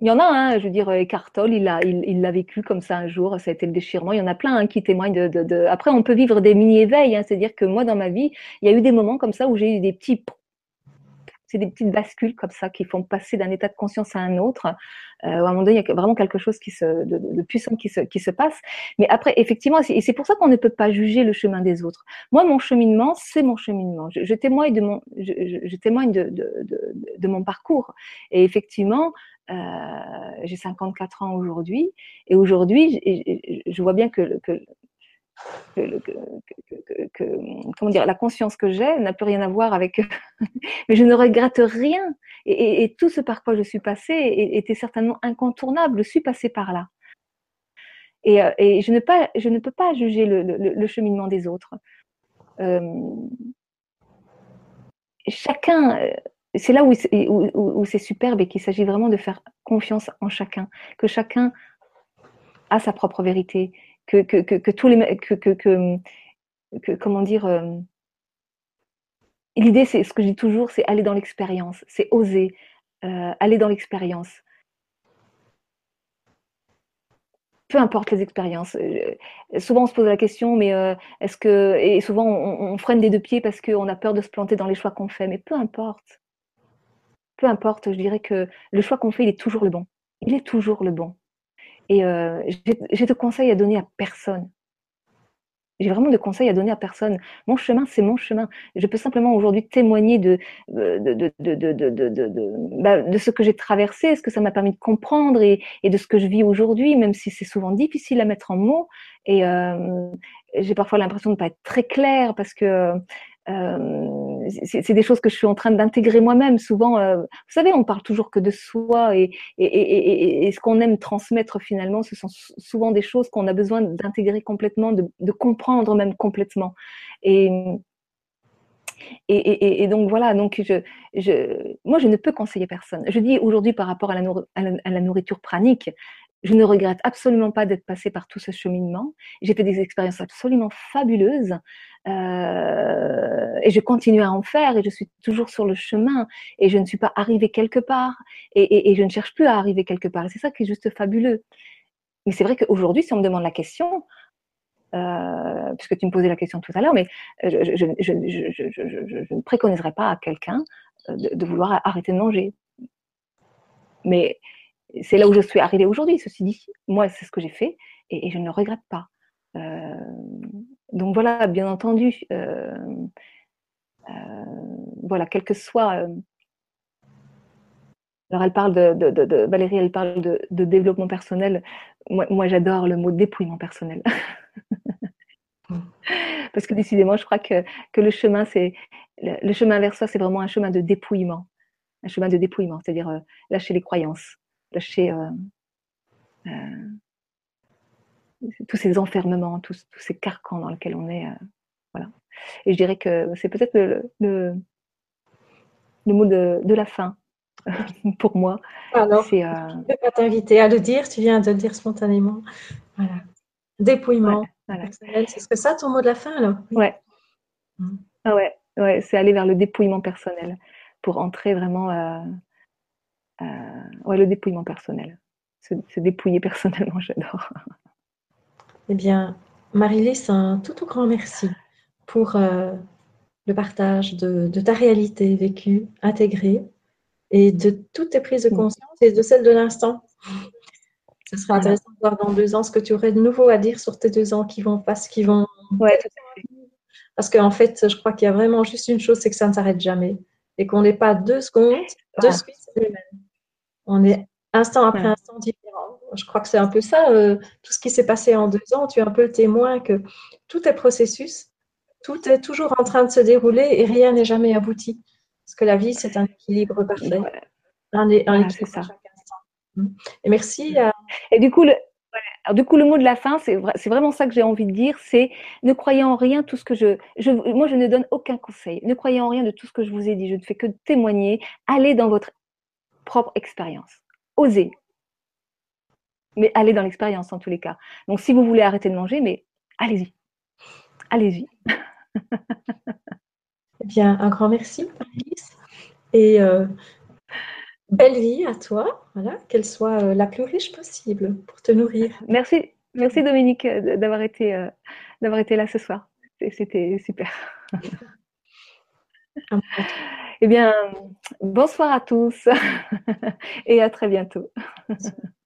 Il y en a, hein, je veux dire, Eckhart il l'a il, l'a vécu comme ça un jour, ça a été le déchirement. Il y en a plein hein, qui témoignent de, Après, on peut vivre des mini-éveils, hein, c'est-à-dire que moi, dans ma vie, il y a eu des moments comme ça où j'ai eu des petits c'est des petites bascules comme ça qui font passer d'un état de conscience à un autre. Euh, à un moment donné, il y a vraiment quelque chose qui se, de, puissant qui se, qui se passe. Mais après, effectivement, et c'est pour ça qu'on ne peut pas juger le chemin des autres. Moi, mon cheminement, c'est mon cheminement. Je, témoigne de mon, je, témoigne de, de, de, mon parcours. Et effectivement, euh, j'ai 54 ans aujourd'hui, et aujourd'hui, je vois bien que, que que, comment dire, la conscience que j'ai n'a plus rien à voir avec. [LAUGHS] Mais je ne regrette rien. Et, tout ce par quoi je suis passée était certainement incontournable. Je suis passée par là. Et, euh, je, ne peux pas juger le, cheminement des autres. Euh, chacun, euh, c'est là où c'est superbe et qu'il s'agit vraiment de faire confiance en chacun, que chacun a sa propre vérité, que, tous les comment dire euh, l'idée c'est ce que je dis toujours c'est aller dans l'expérience c'est oser euh, aller dans l'expérience peu importe les expériences. Euh, souvent, on se pose la question, mais est-ce que. Et souvent, on, freine des deux pieds parce qu'on a peur de se planter dans les choix qu'on fait. Mais peu importe. Peu importe, je dirais que le choix qu'on fait, il est toujours le bon. Il est toujours le bon. Et euh, j'ai de conseils à donner à personne. J'ai vraiment de conseils à donner à personne. Mon chemin, c'est mon chemin. Je peux simplement aujourd'hui témoigner de, de, de, de, bah, de, ce que j'ai traversé, ce que ça m'a permis de comprendre et, de ce que je vis aujourd'hui, même si c'est souvent difficile à mettre en mots. Et euh, j'ai parfois l'impression de ne pas être très claire parce que euh, c'est des choses que je suis en train d'intégrer moi-même. Souvent, euh, vous savez, on parle toujours que de soi et, ce qu'on aime transmettre finalement, ce sont souvent des choses qu'on a besoin d'intégrer complètement, de, comprendre même complètement. Et, donc voilà, donc je, moi je ne peux conseiller personne. Je dis aujourd'hui par rapport à la, nourriture pranique, je ne regrette absolument pas d'être passée par tout ce cheminement. J'ai fait des expériences absolument fabuleuses euh, et je continue à en faire et je suis toujours sur le chemin et je ne suis pas arrivée quelque part et, je ne cherche plus à arriver quelque part. C'est ça qui est juste fabuleux. Mais c'est vrai qu'aujourd'hui, si on me demande la question, euh, puisque tu me posais la question tout à l'heure, mais je, ne préconiserais pas à quelqu'un euh, de, vouloir arrêter de manger. Mais c'est là où je suis arrivée aujourd'hui, ceci dit. Moi, c'est ce que j'ai fait et, je ne le regrette pas. Euh, donc voilà, bien entendu, euh, euh, voilà, quel que soit. alors elle parle de, Valérie, elle parle de, développement personnel. Moi, j'adore le mot dépouillement personnel. [LAUGHS] Parce que décidément, je crois que, le chemin, le, chemin vers soi, c'est vraiment un chemin de dépouillement, un chemin de dépouillement, c'est-à-dire lâcher les croyances, lâcher euh, euh, tous ces enfermements, tous, ces carcans dans lesquels on est. Euh, voilà. Et je dirais que c'est peut-être le, le, mot de, la fin [LAUGHS] pour moi. Alors, je ne vais pas t'inviter à le dire, tu viens de le dire spontanément. Voilà. dépouillement personnel. C'est ce que ça ton mot de la fin alors? Ouais. Mm. Ah ouais, ouais c'est aller vers le dépouillement personnel pour entrer vraiment à, ouais, le dépouillement personnel. Se, dépouiller [LAUGHS] personnellement, j'adore. Eh bien, Marie-Lise, un tout, tout grand merci pour euh, le partage de, ta réalité vécue, intégrée, et de toutes tes prises de mm. conscience et de celles de l'instant. [LAUGHS] Ce sera intéressant de voir dans deux ans ce que tu aurais de nouveau à dire sur tes deux ans qui vont passer, qui vont. Ouais, Parce qu'en fait, je crois qu'il y a vraiment juste une chose, c'est que ça ne s'arrête jamais. Et qu'on n'est pas deux secondes, de suite, c'est les mêmes. On est instant après instant différent. Je crois que c'est un peu ça, euh, tout ce qui s'est passé en deux ans. Tu es un peu le témoin que tout est processus, tout est toujours en train de se dérouler et rien n'est jamais abouti. Parce que la vie, c'est un équilibre parfait. Un, équilibre ça. Mm. Et merci. Et du coup, le, du coup, le mot de la fin, c'est vraiment ça que j'ai envie de dire, c'est ne croyez en rien tout ce que je, je, moi je ne donne aucun conseil. Ne croyez en rien de tout ce que je vous ai dit. Je ne fais que témoigner. Allez dans votre propre expérience. Osez. Mais allez dans l'expérience en tous les cas. Donc si vous voulez arrêter de manger, mais allez-y. Allez-y. eh bien, un grand merci. Et euh, belle vie à toi, voilà, qu'elle soit euh, la plus riche possible pour te nourrir. Merci, merci Dominique euh, d'avoir été, d'avoir été là ce soir. C'était super. Eh bien, bonsoir à tous [LAUGHS] et à très bientôt. [LAUGHS]